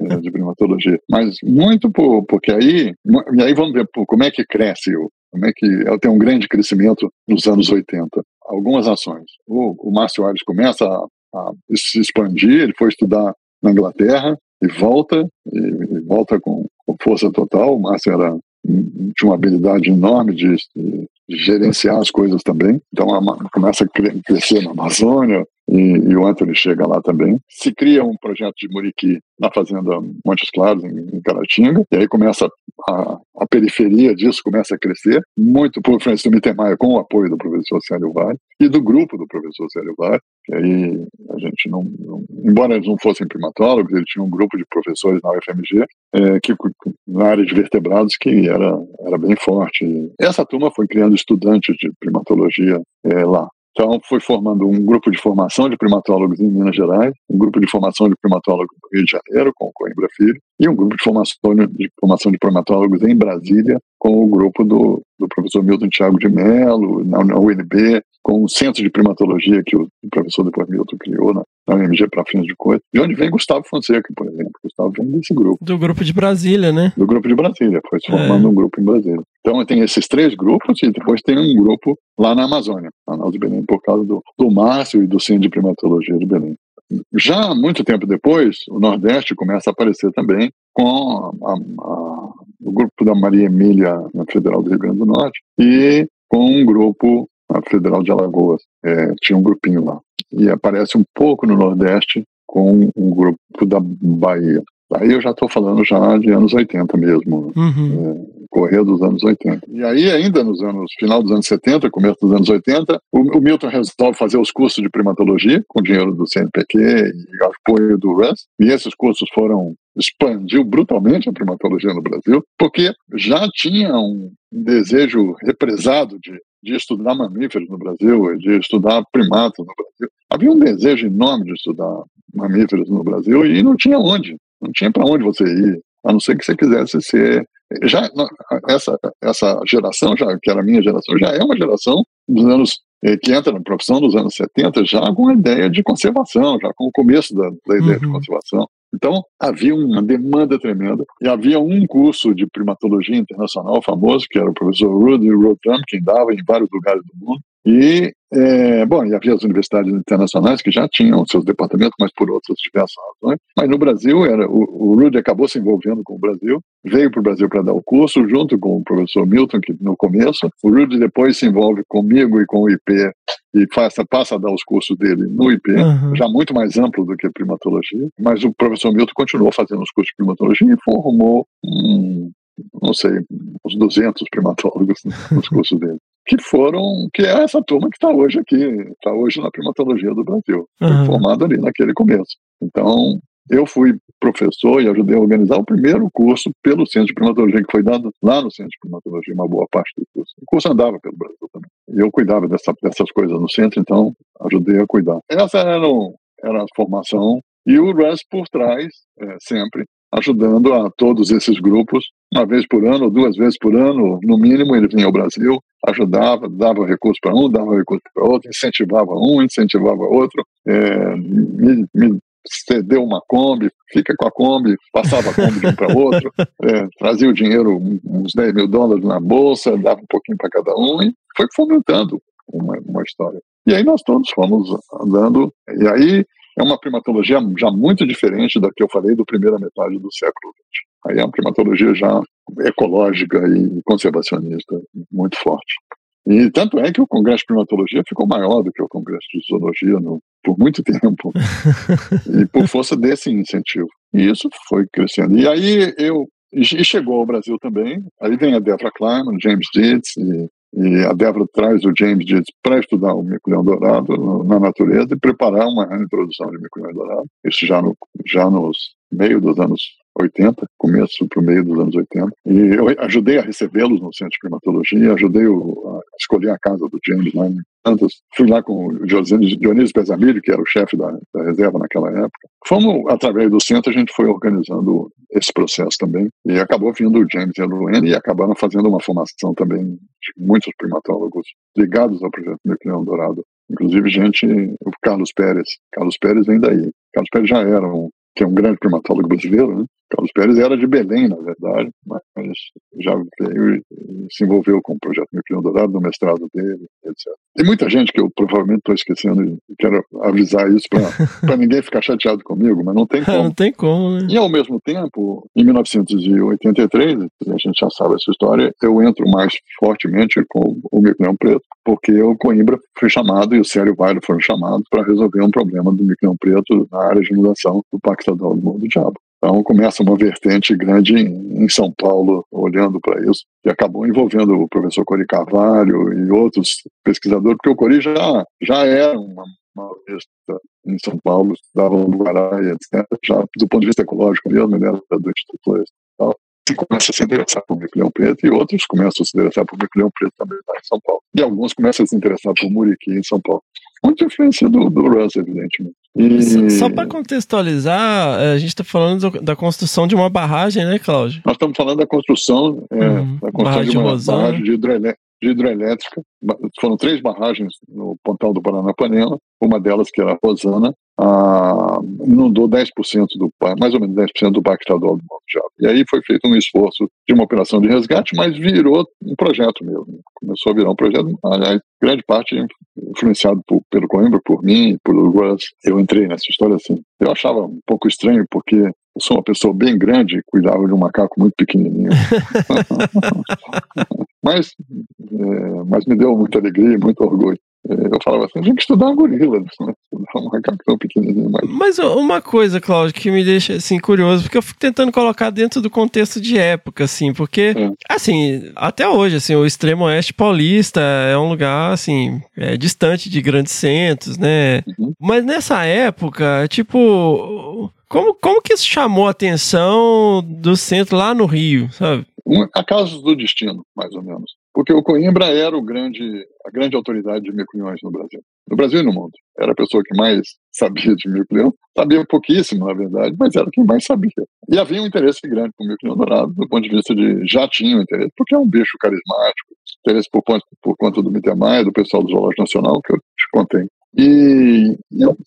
né, de primatologia. Mas muito por, porque aí, e aí vamos ver como é que cresce, como é que ela tem um grande crescimento nos anos 80. Algumas ações. O, o Márcio Aires começa a, a se expandir, ele foi estudar na Inglaterra, e volta, e, volta com, força total. O Márcio era, tinha uma habilidade enorme de, de, de gerenciar as coisas também. Então começa a crescer na Amazônia, e, e, o Anthony chega lá também. Se cria um projeto de Muriqui na fazenda Montes Claros, em, em Caratinga, e aí começa a, a, periferia disso começa a crescer, muito por influência do Mittermeier, com o apoio do professor Célio Vale e do grupo do professor Célio Vale, que aí a gente não, não embora eles não fossem primatólogos, ele tinha um grupo de professores na UFMG, é, que, na área de vertebrados, que era, era bem forte. Essa turma foi criando estudantes de primatologia é, lá. Então, fui formando um grupo de formação de primatólogos em Minas Gerais, um grupo de formação de primatólogos no Rio de Janeiro, com o Coimbra Filho, e um grupo de formação de, formação de primatólogos em Brasília, com o grupo do, do professor Milton Tiago de Mello, na, na UNB, com o centro de primatologia que o, professor depois Milton criou na, na UMG para fins de coisa. De onde vem Gustavo Fonseca, por exemplo. Gustavo vem desse grupo. Do grupo de Brasília, né? Do grupo de Brasília, foi se formando é. um grupo em Brasília. Então tem esses três grupos e depois tem um grupo lá na Amazônia, na de Belém, por causa do, do Márcio e do Centro de Primatologia de Belém. Já muito tempo depois, o Nordeste começa a aparecer também com a, a, o grupo da Maria Emília na Federal do Rio Grande do Norte e com um grupo na Federal de Alagoas. É, tinha um grupinho lá. E aparece um pouco no Nordeste com um grupo da Bahia. Aí eu já estou falando já de anos 80 mesmo, uhum. é, correr dos anos 80. E aí ainda nos anos, final dos anos 70, começo dos anos 80, o, o Milton resolve fazer os cursos de primatologia com dinheiro do CNPq e apoio do RUS, e esses cursos foram expandiu brutalmente a primatologia no Brasil, porque já tinha um desejo represado de, de estudar mamíferos no Brasil, de estudar primatas no Brasil. Havia um desejo enorme de estudar mamíferos no Brasil e não tinha onde. Não tinha para onde você ir, a não ser que você quisesse ser. Já essa essa geração, já que era a minha geração, já é uma geração dos anos eh, que entra na profissão dos anos 70 já com a ideia de conservação, já com o começo da, da ideia uhum. de conservação. Então, havia uma demanda tremenda e havia um curso de primatologia internacional famoso, que era o professor Rudy Rotham, que dava em vários lugares do mundo, e, é, bom, e havia as universidades internacionais que já tinham seus departamentos, mas por outras diversas razões. Mas no Brasil, era, o, o Rudy acabou se envolvendo com o Brasil, veio para o Brasil para dar o curso, junto com o professor Milton, que no começo. O Rudy depois se envolve comigo e com o IP e passa, passa a dar os cursos dele no IP, uhum. já muito mais amplo do que primatologia. Mas o professor Milton continuou fazendo os cursos de primatologia e formou um, não sei, uns 200 primatólogos nos cursos dele. Que foram, que é essa turma que está hoje aqui, está hoje na primatologia do Brasil, Aham. foi formado ali naquele começo. Então, eu fui professor e ajudei a organizar o primeiro curso pelo Centro de Primatologia, que foi dado lá no Centro de Primatologia, uma boa parte do curso. O curso andava pelo Brasil também. E eu cuidava dessa, dessas coisas no centro, então ajudei a cuidar. Essa era, o- era a formação. E o Russ por trás, é, sempre, ajudando a todos esses grupos, uma vez por ano, duas vezes por ano, no mínimo, ele vinha ao Brasil, ajudava, dava recurso para um, dava recurso para outro, incentivava um, incentivava outro, é, me, me cedeu uma Kombi, fica com a Kombi, passava a Kombi de um para outro, é, (laughs) trazia o dinheiro, uns 10 mil dólares na bolsa, dava um pouquinho para cada um e foi fomentando uma, uma história. E aí nós todos fomos andando, e aí é uma primatologia já muito diferente da que eu falei do primeira metade do século XX. Aí é uma primatologia já ecológica e conservacionista muito forte. E tanto é que o Congresso de Primatologia ficou maior do que o Congresso de Zoologia no, por muito tempo, e por força desse incentivo. E isso foi crescendo. E aí eu e chegou ao Brasil também. Aí vem a Débora Kleiman, James Dietz, e, e a Débora traz o James Dietz para estudar o mico-leão dourado na natureza e preparar uma introdução de mico-leão dourado. Isso já, no, já nos meio dos anos 80, começo para o meio dos anos 80. E eu ajudei a recebê-los no Centro de Primatologia, ajudei a escolher a casa do James lá em Santos. Fui lá com o Dionísio Pesamilho, que era o chefe da, da reserva naquela época. Fomos, através do centro, a gente foi organizando esse processo também. E acabou vindo o James e a Luane e acabaram fazendo uma formação também de muitos primatólogos ligados ao projeto Nucleão Dourado. Inclusive, gente, o Carlos Pérez. Carlos Pérez vem daí. Carlos Pérez já era um, que é um grande primatólogo brasileiro, né? Carlos Pérez era de Belém, na verdade, mas já veio e se envolveu com o projeto Nucleão Dourado, no mestrado dele, etc. Tem muita gente que eu provavelmente estou esquecendo e quero avisar isso para (laughs) ninguém ficar chateado comigo, mas não tem Não como. tem como, né? E ao mesmo tempo, em 1983, a gente já sabe essa história, eu entro mais fortemente com o micleão preto, porque o Coimbra foi chamado e o Célio Bairro foram chamados para resolver um problema do micleão preto na área de inundação do Parque Estadual do Diabo. Então começa uma vertente grande em, São Paulo, olhando para isso, e acabou envolvendo o professor Cori Carvalho e outros pesquisadores, porque o Cori já, já era uma, besta em São Paulo, estudava no Guará etc. Já do ponto de vista ecológico mesmo, ele era do Instituto Floresta e tal. E começa a se interessar por micleão preto e outros começam a se interessar por micleão preto também lá em São Paulo. E alguns começam a se interessar por muriqui em São Paulo. Muita influência do, do Russ, evidentemente. E... Só, só para contextualizar, eh, a gente está falando do- da construção de uma barragem, né, Cláudio? Nós estamos falando da construção, é, Uhum. da construção Barragem de uma de barragem de, hidroelé- de hidroelétrica. Ba- Foram três barragens no Pontal do Paranapanema, uma delas que era a Rosana, ah, inundou 10% do parque, mais ou menos 10% do Parque Estadual do Monte. E aí foi feito um esforço de uma operação de resgate, mas virou um projeto mesmo. Começou a virar um projeto, aliás, grande parte influenciado por- pelo Coimbra, por mim, pelo Russ. Eu entrei nessa história assim. Eu achava um pouco estranho, porque eu sou uma pessoa bem grande e cuidava de um macaco muito pequenininho. (laughs) mas, é, mas me deu muita alegria e muito orgulho. É, Eu falava assim, tem que estudar um gorila, (laughs) né? estudar um macaco tão pequenininho. Mas Mas uma coisa, Cláudio, que me deixa assim curioso, porque eu fico tentando colocar dentro do contexto de época, assim, porque É. assim, até hoje, assim, o extremo oeste paulista é um lugar assim, é, distante de grandes centros, né? Uhum. Mas nessa época, tipo, como, como que isso chamou a atenção do centro lá no Rio, sabe? Um, acasos do destino, mais ou menos. Porque o Coimbra era o grande, a grande autoridade de micleões no Brasil. No Brasil e no mundo. Era a pessoa que mais (laughs) sabia de micleão. Sabia pouquíssimo, na verdade, mas era quem mais sabia. E havia um interesse grande por micleão dourado, do ponto de vista de... Já tinha um interesse, porque é um bicho carismático. Interesse por, por conta do Mittermeier, do pessoal do Zoológico Nacional, que eu te contei. E,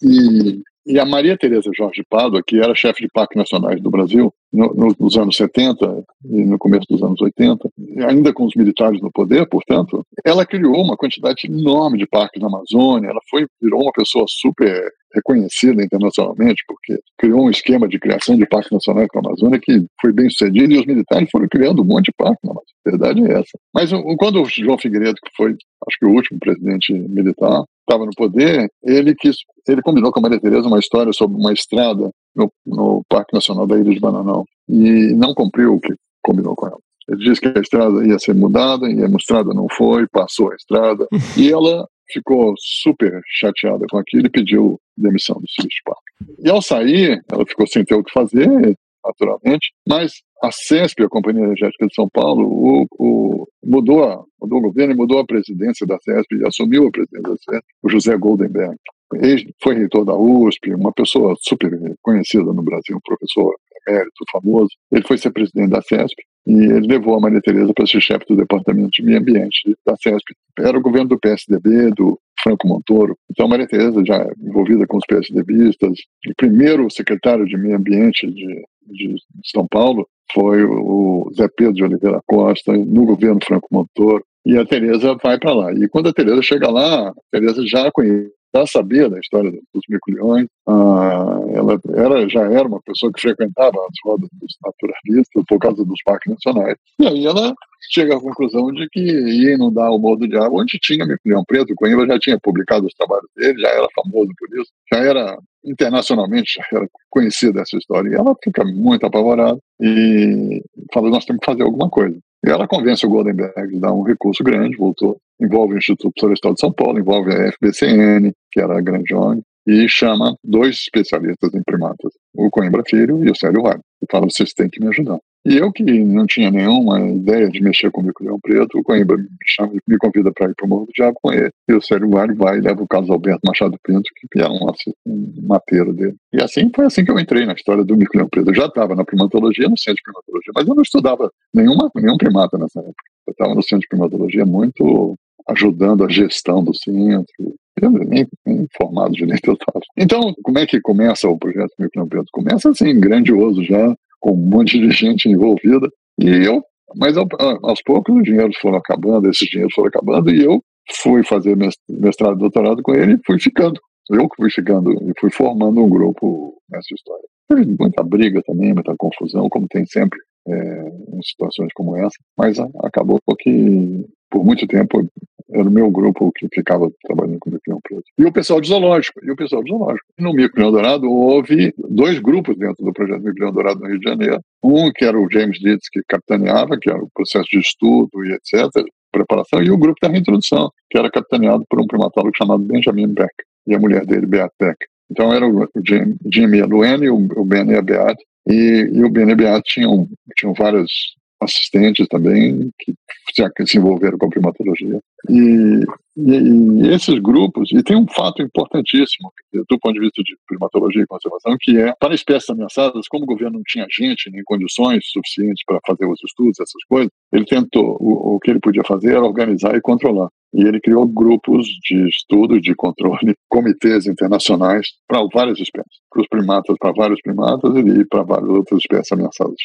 e, e a Maria Tereza Jorge Pádua, que era chefe de parques nacionais do Brasil no- no- nos anos 70 e no começo dos anos 80, e ainda com os militares no poder, portanto, ela criou uma quantidade enorme de parques na Amazônia, ela foi virou uma pessoa super reconhecida internacionalmente, porque criou um esquema de criação de parques nacionais para a Amazônia que foi bem sucedido e os militares foram criando um monte de parques na Amazônia. A verdade é essa. Mas quando o João Figueiredo, que foi, acho que o último presidente militar, estava no poder, ele quis, ele combinou com a Maria Tereza uma história sobre uma estrada no, no Parque Nacional da Ilha de Bananal e não cumpriu o que combinou com ela. Ele disse que a estrada ia ser mudada e a estrada não foi, passou a estrada. (laughs) e ela ficou super chateada com aquilo e pediu demissão do Silvio Park. E ao sair, ela ficou sem ter o que fazer, naturalmente, mas a CESP, a Companhia Energética de São Paulo, o, o, mudou, a, mudou o governo e mudou a presidência da CESP assumiu a presidência da CESP, o José Goldenberg. Ele foi reitor da USP, uma pessoa super conhecida no Brasil, um professor emérito, famoso. Ele foi ser presidente da CESP e ele levou a Maria Tereza para ser chefe do Departamento de Meio Ambiente da CESP. Era o governo do PSDB, do Franco Montoro. Então, a Maria Tereza, já envolvida com os PSDBistas, o primeiro secretário de Meio Ambiente de, de São Paulo foi o Zé Pedro de Oliveira Costa, no governo Franco Montoro. E a Tereza vai para lá. E quando a Tereza chega lá, a Tereza já conhece já sabia da história dos mico-leões, ah, ela era, já era uma pessoa que frequentava as rodas dos naturalistas por causa dos parques nacionais. E aí ela chega à conclusão de que ia inundar o Morro do Diabo, onde tinha mico-leão preto. O Coimbra já tinha publicado os trabalhos dele, já era famoso por isso, já era internacionalmente já era conhecida essa história. E ela fica muito apavorada e fala: nós temos que fazer alguma coisa. E ela convence o Goldenberg de dar um recurso grande, voltou, envolve o Instituto Florestal de São Paulo, envolve a FBCN, que era a grande ONG, e chama dois especialistas em primatas, o Coimbra Filho e o Célio Vale. E fala, vocês têm que me ajudar. E eu que não tinha nenhuma ideia de mexer com o mico-leão preto, o Coimbra me, chama, me convida para ir para o Morro do Diabo com ele. E o Célio Vale vai e leva o Carlos Alberto Machado Pinto, que era um, um mateiro dele. E assim foi assim que eu entrei na história do mico-leão preto. Eu já estava na primatologia, no centro de primatologia, mas eu não estudava nenhuma, nenhum primata nessa época. Eu estava no centro de primatologia muito ajudando a gestão do centro, eu nem, nem informado de nem total. Então, como é que começa o projeto Preto? Começa assim, grandioso já, com um monte de gente envolvida. E eu, mas aos poucos os dinheiros foram acabando, esses dinheiros foram acabando, e eu fui fazer mestrado e doutorado com ele e fui ficando. Eu que fui ficando e fui formando um grupo nessa história. Teve muita briga também, muita confusão, como tem sempre é, em situações como essa, mas acabou que por muito tempo era o meu grupo que ficava trabalhando com o Mico Preto. E o pessoal de zoológico, e o pessoal de zoológico. no Mico Leão Dourado houve dois grupos dentro do projeto Mico Leão Dourado no Rio de Janeiro. Um que era o James Dietz, que capitaneava, que era o processo de estudo e etc., preparação, e o grupo da reintrodução, que era capitaneado por um primatólogo chamado Benjamin Beck, e a mulher dele, Beat Beck. Então era o Jim, Jimmy e a Luane, o Ben e a Beat, e, e o Ben a Beat tinham, tinham várias assistentes também que se envolveram com a primatologia. E, e, e, esses grupos, e tem um fato importantíssimo do ponto de vista de primatologia e conservação, que é, para espécies ameaçadas, como o governo não tinha gente nem condições suficientes para fazer os estudos, essas coisas, ele tentou, o, o que ele podia fazer era organizar e controlar. E ele criou grupos de estudo, de controle, (laughs) comitês internacionais para várias espécies, para os primatas, para vários primatas e para várias outras espécies ameaçadas.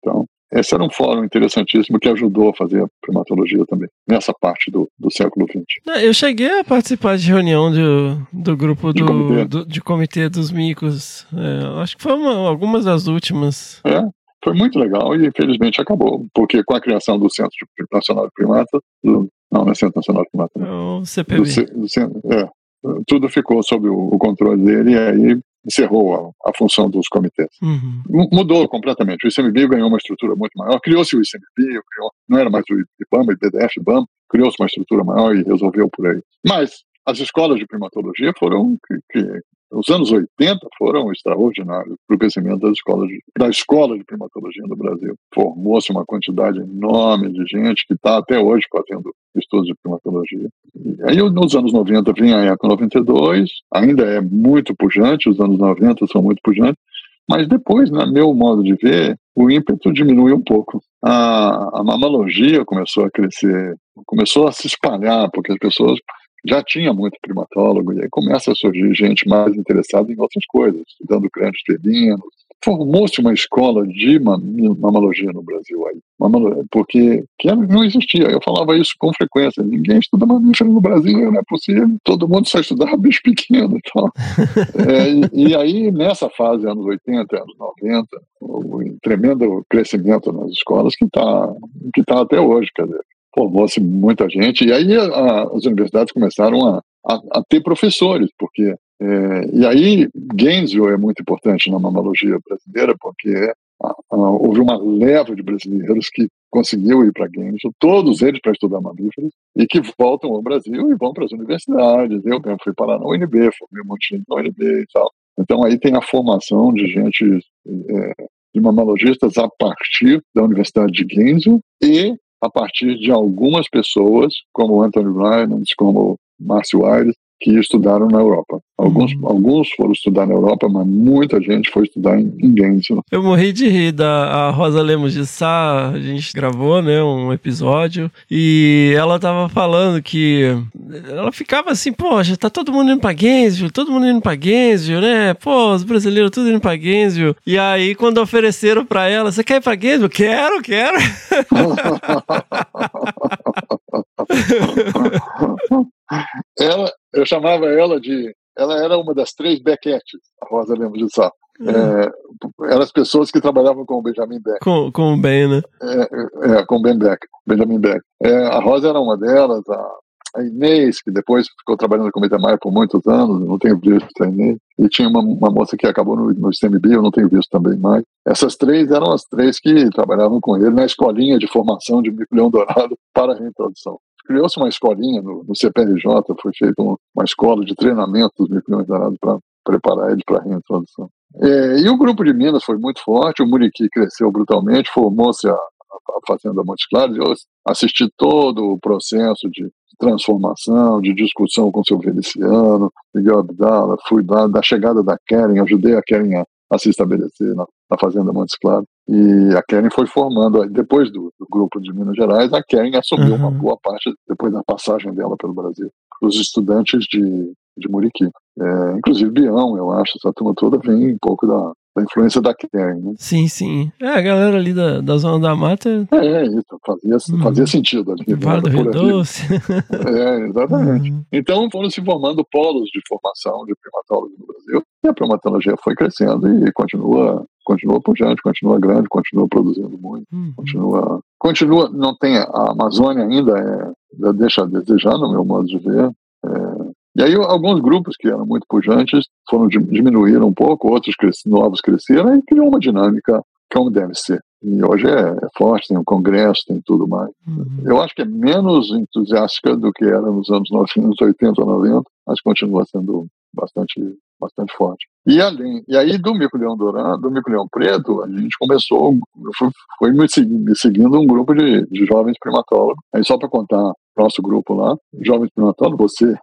Então, esse era um fórum interessantíssimo que ajudou a fazer a primatologia também, nessa parte do, do século XX. Eu cheguei a participar de reunião do, do grupo de, do, comitê. Do, de comitê dos micos. É, acho que foi uma, algumas das últimas. É, foi muito legal e infelizmente acabou, porque com a criação do Centro Nacional de Primatas, do, não, não é Centro Nacional de Primatas. É o CPB. Do, do, é, tudo ficou sob o, o controle dele e aí encerrou a, a função dos comitês. Uhum. Mudou completamente. O ICMBio ganhou uma estrutura muito maior. Criou-se o ICMBio, criou, não era mais o IBAMA, IBDF, IBAMA, criou-se uma estrutura maior e resolveu por aí. Mas as escolas de primatologia foram que, que os anos 80 foram extraordinários para o crescimento das escolas de, da escola de primatologia no Brasil. Formou-se uma quantidade enorme de gente que está até hoje fazendo estudos de primatologia. E aí, nos anos 90, vem a ECO 92, ainda é muito pujante, os anos 90 são muito pujantes, mas depois, no né, meu modo de ver, o ímpeto diminui um pouco. A, a mamalogia começou a crescer, começou a se espalhar, porque as pessoas já tinha muito primatólogo, e aí começa a surgir gente mais interessada em outras coisas, estudando grandes felinos. Formou-se uma escola de mamalogia no Brasil aí, porque que não existia. Eu falava isso com frequência. Ninguém estuda mamífero no Brasil, não é possível. Todo mundo só estudava bicho pequeno e tal. (laughs) é, e, e, aí, nessa fase, anos 80, anos 90, o, o tremendo crescimento nas escolas que está que tá até hoje. Quer dizer, formou-se muita gente, e aí a, as universidades começaram a, a, a ter professores, porque. É, e aí, Gainesville é muito importante na mamologia brasileira, porque houve uma leva de brasileiros que conseguiu ir para Gainesville, todos eles para estudar mamíferos, e que voltam ao Brasil e vão para as universidades. Eu mesmo fui parar na UNB, formei um monte de gente na UNB e tal. Então aí tem a formação de gente, é, de mamologistas a partir da Universidade de Gainesville e a partir de algumas pessoas, como Anthony Ryan, como Márcio Aires, que estudaram na Europa. Alguns, Uhum. alguns foram estudar na Europa, mas muita gente foi estudar em, em Gainesville. Eu morri de rir da a Rosa Lemos de Sá, a gente gravou, né, um episódio, e ela tava falando que ela ficava assim, poxa, tá todo mundo indo pra Gainesville, todo mundo indo pra Gainesville, né, pô, os brasileiros tudo indo pra Gainesville, e aí quando ofereceram pra ela, você quer ir pra Gainesville? Quero, quero. (laughs) (laughs) ela, eu chamava ela de. Ela era uma das três Beckettes, a Rosa Lemos de Sá. É, eram as pessoas que trabalhavam com o Benjamin Beck, Com, com o Ben, né? é, é, com o Ben Beck, Benjamin Beck. É, a Rosa era uma delas, a, a Inês, que depois ficou trabalhando com o Itamar por muitos anos, não tenho visto a Inês, e tinha uma, uma moça que acabou no, no ICMB, eu não tenho visto também mais. Essas três eram as três que trabalhavam com ele na escolinha de formação de Mico-Leão Dourado para a reintrodução. Criou-se uma escolinha no, no CPRJ, foi feita uma, escola de treinamento dos Mico-Leões Dourados para preparar eles para a reintrodução. É, e o grupo de Minas foi muito forte, o Muriqui cresceu brutalmente, formou-se a, a Fazenda Montes Claros, eu assisti todo o processo de transformação, de discussão com o seu Feliciano, Miguel Abdala, fui lá da chegada da Keren, ajudei a Keren a, a se estabelecer na, na Fazenda Montes Claros, e a Keren foi formando, depois do, do, grupo de Minas Gerais, a Keren assumiu uhum. uma boa parte, depois da passagem dela pelo Brasil, os estudantes de, de Muriqui. É, inclusive Bião, eu acho, essa turma toda vem um pouco da, da influência da Karen, né? Sim, sim. É, a galera ali da, da Zona da Mata. É, é isso, fazia, fazia sentido ali. Vale do Rio Doce. É, exatamente. Uhum. Então foram se formando polos de formação de primatólogos no Brasil e a primatologia foi crescendo e continua, continua pujante, continua grande, continua produzindo muito, uhum. continua, continua, não tem, a Amazônia ainda é, deixa a desejar, no meu modo de ver, é, e aí alguns grupos que eram muito pujantes foram diminuíram um pouco, outros novos cresceram e criou uma dinâmica como deve ser. E hoje é, é forte, tem um congresso, tem tudo mais. Uhum. Eu acho que é menos entusiástica do que era nos anos 90, 80, 90, mas continua sendo bastante bastante forte. E além, e aí do Mico Leão Dourado, do Mico Leão Preto, a gente começou, foi, foi me, seguindo, me seguindo um grupo de, de jovens primatólogos. Aí só para contar nosso grupo lá, jovens primatólogos, você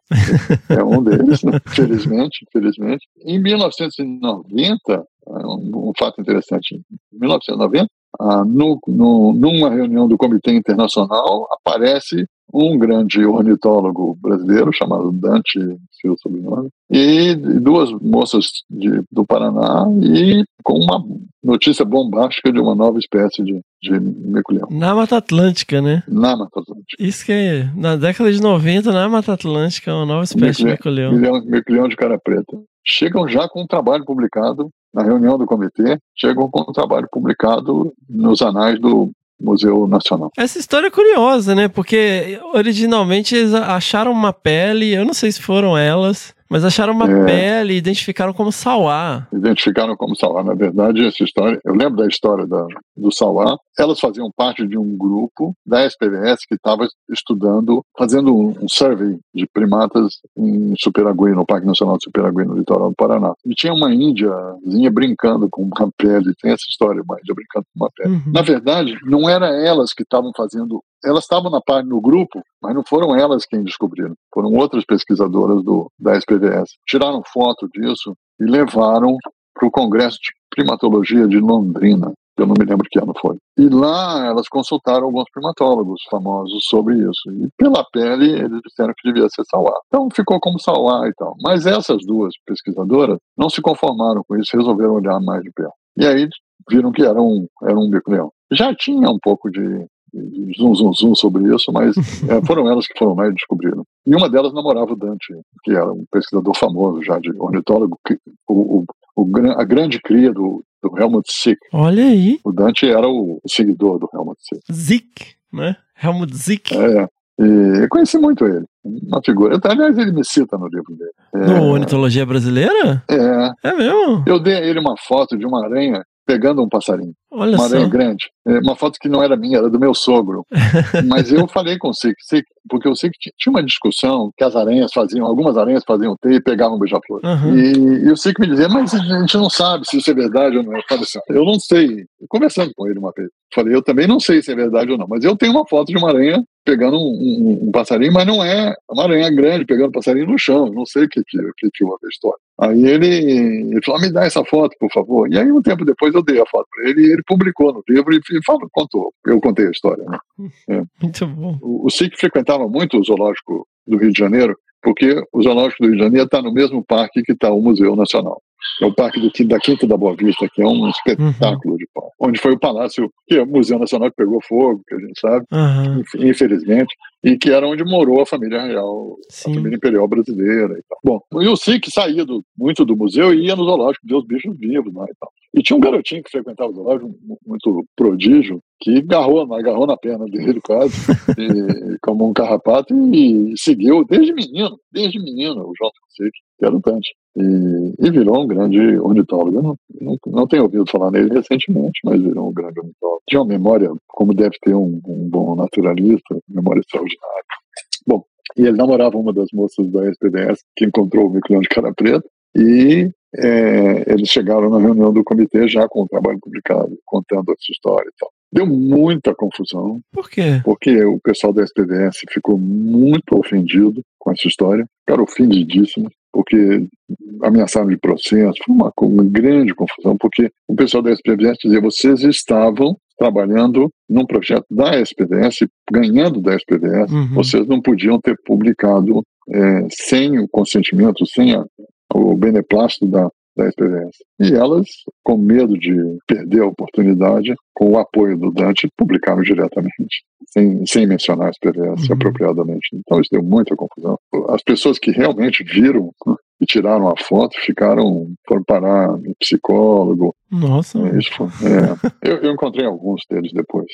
é um deles, né? (laughs) felizmente, felizmente. Em 1990, um, um fato interessante, em 1990, ah, no, no, numa reunião do Comitê Internacional, aparece um grande ornitólogo brasileiro chamado Dante, seu sobrenome, e duas moças de, do Paraná, e com uma notícia bombástica de uma nova espécie de, de mico-leão. Na Mata Atlântica, né? Na Mata Atlântica. Isso que é, na década de 90, na Mata Atlântica, uma nova espécie de mico-leão. Mico-leão de cara preta. Chegam já com um trabalho publicado na reunião do comitê, chegam com um trabalho publicado nos anais do Museu Nacional. Essa história é curiosa, né? Porque originalmente eles acharam uma pele, eu não sei se foram elas, mas acharam uma é. pele e identificaram como Sauá. Identificaram como Sauá. Na verdade, essa história, eu lembro da história da, do Sauá. Elas faziam parte de um grupo da SPVS que estava estudando, fazendo um, um, survey de primatas em Superagui, no Parque Nacional de Superagui, no litoral do Paraná. E tinha uma índiazinha brincando com uma pele. Tem essa história, uma índia brincando com uma pele. Uhum. Na verdade, não era elas que estavam fazendo elas estavam na parte no grupo, mas não foram elas quem descobriram. Foram outras pesquisadoras do, da SPVS. Tiraram foto disso e levaram para o Congresso de Primatologia de Londrina. Eu não me lembro que ano foi. E lá elas consultaram alguns primatólogos famosos sobre isso. E pela pele eles disseram que devia ser Sauá. Então ficou como Sauá e tal. Mas essas duas pesquisadoras não se conformaram com isso, resolveram olhar mais de perto. E aí viram que era um, era um bico-leão. Já tinha um pouco de zoom, zoom, zoom sobre isso, mas é, foram elas que foram lá e descobriram. E uma delas namorava o Dante, que era um pesquisador famoso já de ornitólogo, que, o, o, o, a grande cria do, do Helmut Zick. Olha aí. O Dante era o seguidor do Helmut Zick. Zick, né? Helmut Zick. É, e eu conheci muito ele. Uma figura. Aliás, ele me cita no livro dele. É, no Ornitologia Brasileira? É. É mesmo? Eu dei a ele uma foto de uma aranha pegando um passarinho. Olha uma só. aranha grande. é, uma foto que não era minha, era do meu sogro. (laughs) Mas eu falei com o Sic, Sic, porque eu sei que tinha uma discussão que as aranhas faziam, algumas aranhas faziam T e pegavam beija-flor. Uhum. E, e o Sic me dizia, mas a gente não sabe se isso é verdade ou não. Eu falei assim, eu não sei. Conversando com ele uma vez. Falei, eu também não sei se é verdade ou não, mas eu tenho uma foto de uma aranha pegando um, um, um passarinho, mas não é uma aranha grande pegando um passarinho no chão. Não sei o que, que, que, que houve a história. Aí ele, ele falou, ah, me dá essa foto, por favor. E aí, um tempo depois, eu dei a foto para ele e ele publicou no livro e falou, contou. Eu contei a história. Né? É. (laughs) Muito bom. O, o SIC frequentava muito o zoológico do Rio de Janeiro, porque o zoológico do Rio de Janeiro está no mesmo parque que está o Museu Nacional. É o Parque do, da Quinta da Boa Vista, que é um espetáculo uhum. de parque. Onde foi o Palácio, que é o Museu Nacional que pegou fogo, que a gente sabe, uhum. infelizmente, e que era onde morou a família real, Sim. a família imperial brasileira e tal. Bom, e o SIC saía do, muito do museu e ia no zoológico ver os bichos vivos lá e tal. E tinha um garotinho que frequentava o zoológico, muito prodígio, que agarrou, agarrou na perna dele quase, (laughs) e, como um carrapato, e, seguiu desde menino, desde menino, o João Fonseca, que era o Dante. E, e, virou um grande ornitólogo. Eu não, não, não, tenho ouvido falar nele recentemente, mas virou um grande ornitólogo. Tinha uma memória, como deve ter um, um bom naturalista, memória extraordinária. Bom, e ele namorava uma das moças da SPDS que encontrou o Mico de Cara Preta, e é, eles chegaram na reunião do comitê já com o trabalho publicado, contando essa história e tal. Deu muita confusão. Por quê? Porque o pessoal da SPVS ficou muito ofendido com essa história, ficaram ofendidíssimos, porque ameaçaram de processo, foi uma, uma grande confusão, porque o pessoal da SPVS dizia, vocês estavam trabalhando num projeto da SPVS, ganhando da SPVS, uhum. vocês não podiam ter publicado é, sem o consentimento, sem a, o beneplácito da, da SPVS. E elas, com medo de perder a oportunidade, com o apoio do Dante, publicaram diretamente, sem, sem mencionar a SPVS uhum. apropriadamente. Então isso deu muita confusão. As pessoas que realmente viram e tiraram a foto ficaram, foram parar no psicólogo. Nossa. Isso foi, é. eu, eu, encontrei alguns deles depois.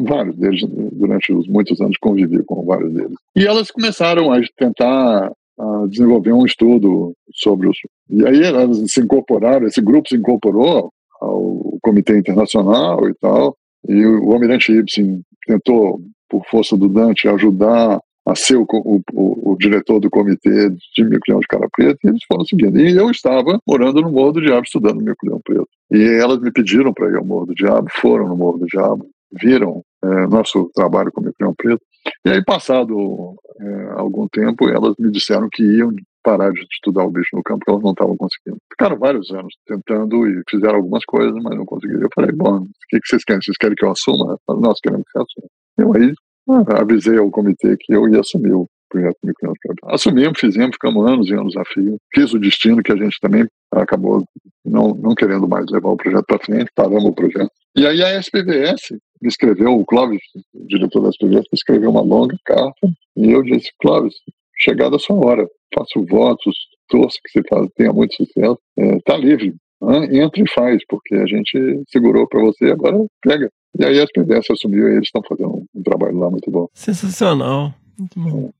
Vários deles, durante os muitos anos, convivi com vários deles. E elas começaram a tentar a desenvolver um estudo sobre os. E aí elas se incorporaram, esse grupo se incorporou ao Comitê Internacional e tal, e o, Almirante Ibsen tentou, por força do Dante, ajudar a ser o, o, o, diretor do comitê de Mico-Leão de Cara Preta, e eles foram seguindo. E eu estava morando no Morro do Diabo, estudando Mico-Leão Preto. E elas me pediram para ir ao Morro do Diabo, foram no Morro do Diabo, viram é, nosso trabalho com Mico-Leão Preto, e aí, passado é, algum tempo, elas me disseram que iam parar de estudar o bicho no campo, porque elas não estavam conseguindo. Ficaram vários anos tentando e fizeram algumas coisas, mas não conseguiram. Eu falei, bom, o que, que vocês querem? Vocês querem que eu assuma? Falaram, Nós queremos que você assuma. Eu aí ah, avisei ao comitê que eu ia assumir o projeto Microondas. Assumimos, fizemos, ficamos anos e anos a fio. Fiz o destino que a gente também acabou não, não querendo mais levar o projeto para frente, paramos o projeto. E aí a SPVS escreveu, o Clóvis, o diretor da SPVS, me escreveu uma longa carta e eu disse, Clóvis, chegada a sua hora, faço votos, torço que você tenha muito sucesso, está é, livre, né? entra e faz, porque a gente segurou para você, agora pega. E aí a SPVS assumiu e eles estão fazendo um, um, trabalho lá muito bom. Sensacional, muito bom.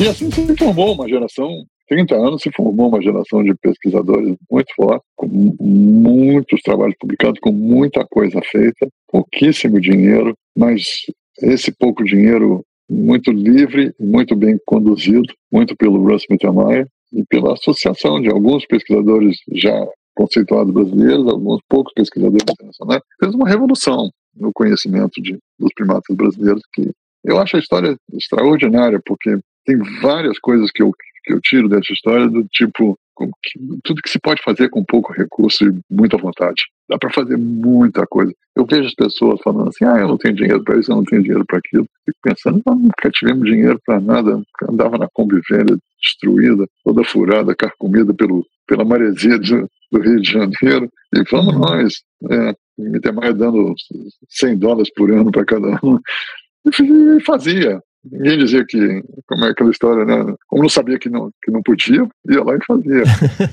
E assim se formou uma geração 30 anos se formou uma geração de pesquisadores muito forte, com muitos trabalhos publicados, com muita coisa feita, pouquíssimo dinheiro, mas esse pouco dinheiro muito livre, muito bem conduzido, muito pelo Russ Mittermeier e pela associação de alguns pesquisadores já conceituados brasileiros, alguns poucos pesquisadores internacionais, fez uma revolução no conhecimento de, dos primatas brasileiros que eu acho a história extraordinária, porque tem várias coisas que eu que eu tiro dessa história do tipo que, tudo que se pode fazer com pouco recurso e muita vontade. Dá para fazer muita coisa. Eu vejo as pessoas falando assim: ah, eu não tenho dinheiro para isso, eu não tenho dinheiro para aquilo. Fico pensando, nós nunca tivemos dinheiro para nada. Andava na Kombi velha, destruída, toda furada, carcomida pelo, pela maresia de, do Rio de Janeiro. E vamos uhum. nós, é, me ter mais dando 100 dólares por ano para cada um. E fazia. Ninguém dizia que, como é aquela história, né? Como não sabia que não, que não podia, ia lá e fazia.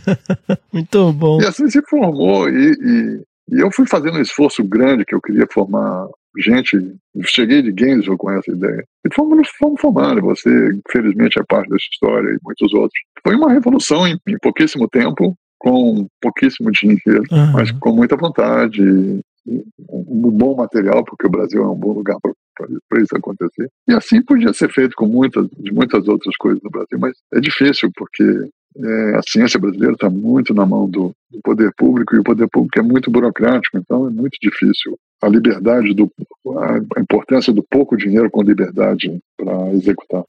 (laughs) Muito bom. E assim se formou, e, e, e, eu fui fazendo um esforço grande que eu queria formar gente. Cheguei de Gainesville com essa ideia. E fomos, fomos formando. Você, infelizmente, é parte dessa história e muitos outros. Foi uma revolução em, em pouquíssimo tempo com pouquíssimo dinheiro, Aham. mas com muita vontade, um bom material, porque o Brasil é um bom lugar para isso acontecer. E assim podia ser feito com muitas, muitas outras coisas no Brasil, mas é difícil, porque é, a ciência brasileira está muito na mão do, do poder público, e o poder público é muito burocrático, então é muito difícil a liberdade, do, a importância do pouco dinheiro com liberdade para executar.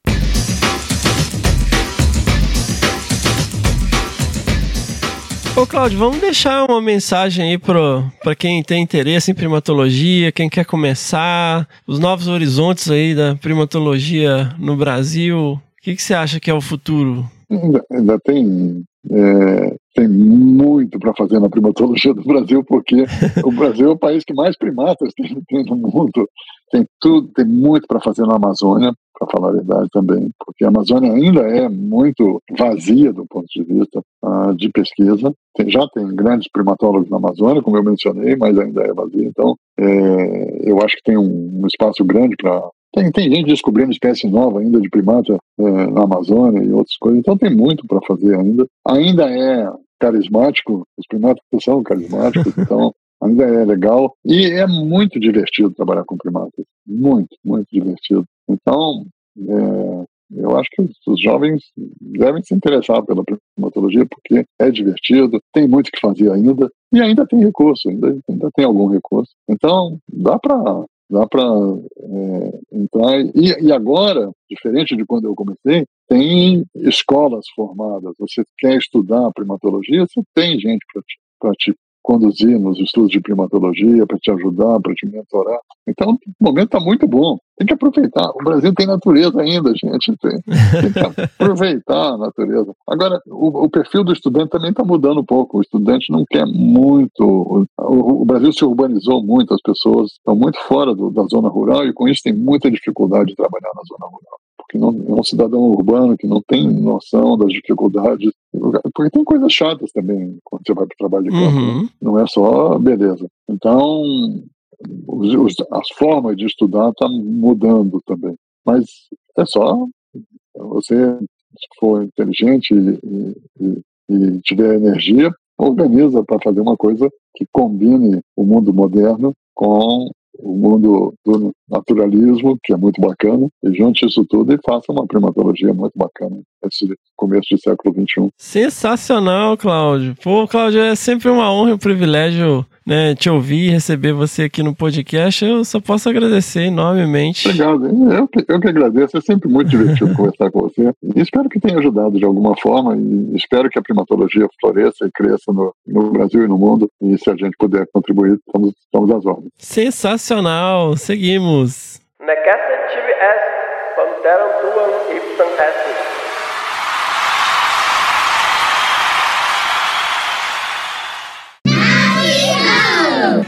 Ô, Cláudio, vamos deixar uma mensagem aí para quem tem interesse em primatologia, quem quer começar, os novos horizontes aí da primatologia no Brasil. O que, que você acha que é o futuro? Ainda, ainda tem, é, tem muito para fazer na primatologia do Brasil, porque o Brasil é o país que mais primatas tem, tem no mundo. Tem tudo, tem muito para fazer na Amazônia, para falar a verdade também, porque a Amazônia ainda é muito vazia do ponto de vista uh, de pesquisa. Tem, já tem grandes primatólogos na Amazônia, como eu mencionei, mas ainda é vazia. Então, é, eu acho que tem um, um espaço grande para tem, tem gente descobrindo espécie nova ainda de primata é, na Amazônia e outras coisas, então tem muito para fazer ainda. Ainda é carismático, os primatas são carismáticos, então ainda é legal e é muito divertido trabalhar com primatas, muito, muito divertido. Então, é, eu acho que os jovens devem se interessar pela primatologia porque é divertido, tem muito que fazer ainda e ainda tem recurso, ainda, ainda tem algum recurso. Então, dá para dá para é, entrar. E, e, agora, diferente de quando eu comecei, tem escolas formadas. Você quer estudar primatologia, você tem gente para te, te conduzir nos estudos de primatologia, para te ajudar, para te mentorar. Então, o momento está muito bom. Tem que aproveitar. O Brasil tem natureza ainda, gente. Tem, tem que aproveitar a natureza. Agora, o, o perfil do estudante também está mudando um pouco. O estudante não quer muito. O, o, Brasil se urbanizou muito, as pessoas estão muito fora do, da zona rural e com isso tem muita dificuldade de trabalhar na zona rural. Porque não, é um cidadão urbano que não tem noção das dificuldades. Porque tem coisas chatas também quando você vai para o trabalho de campo. Uhum. Né? Não é só beleza. Então, os, os, as formas de estudar estão tá mudando também. Mas é só você, se for inteligente e, e, e tiver energia, organiza para fazer uma coisa que combine o mundo moderno com o mundo do naturalismo, que é muito bacana, e junte isso tudo e faça uma primatologia muito bacana esse começo do século XXI. Sensacional, Cláudio. Pô, Cláudio, é sempre uma honra e um privilégio né, te ouvir e receber você aqui no podcast. Eu só posso agradecer enormemente. Obrigado. Eu que, eu que agradeço. É sempre muito divertido (laughs) conversar com você. E espero que tenha ajudado de alguma forma e espero que a primatologia floresça e cresça no, no Brasil e no mundo. E se a gente puder contribuir, estamos, estamos às ordens. Sensacional. Seguimos. Tibi est, panteram tuam ipsam estis.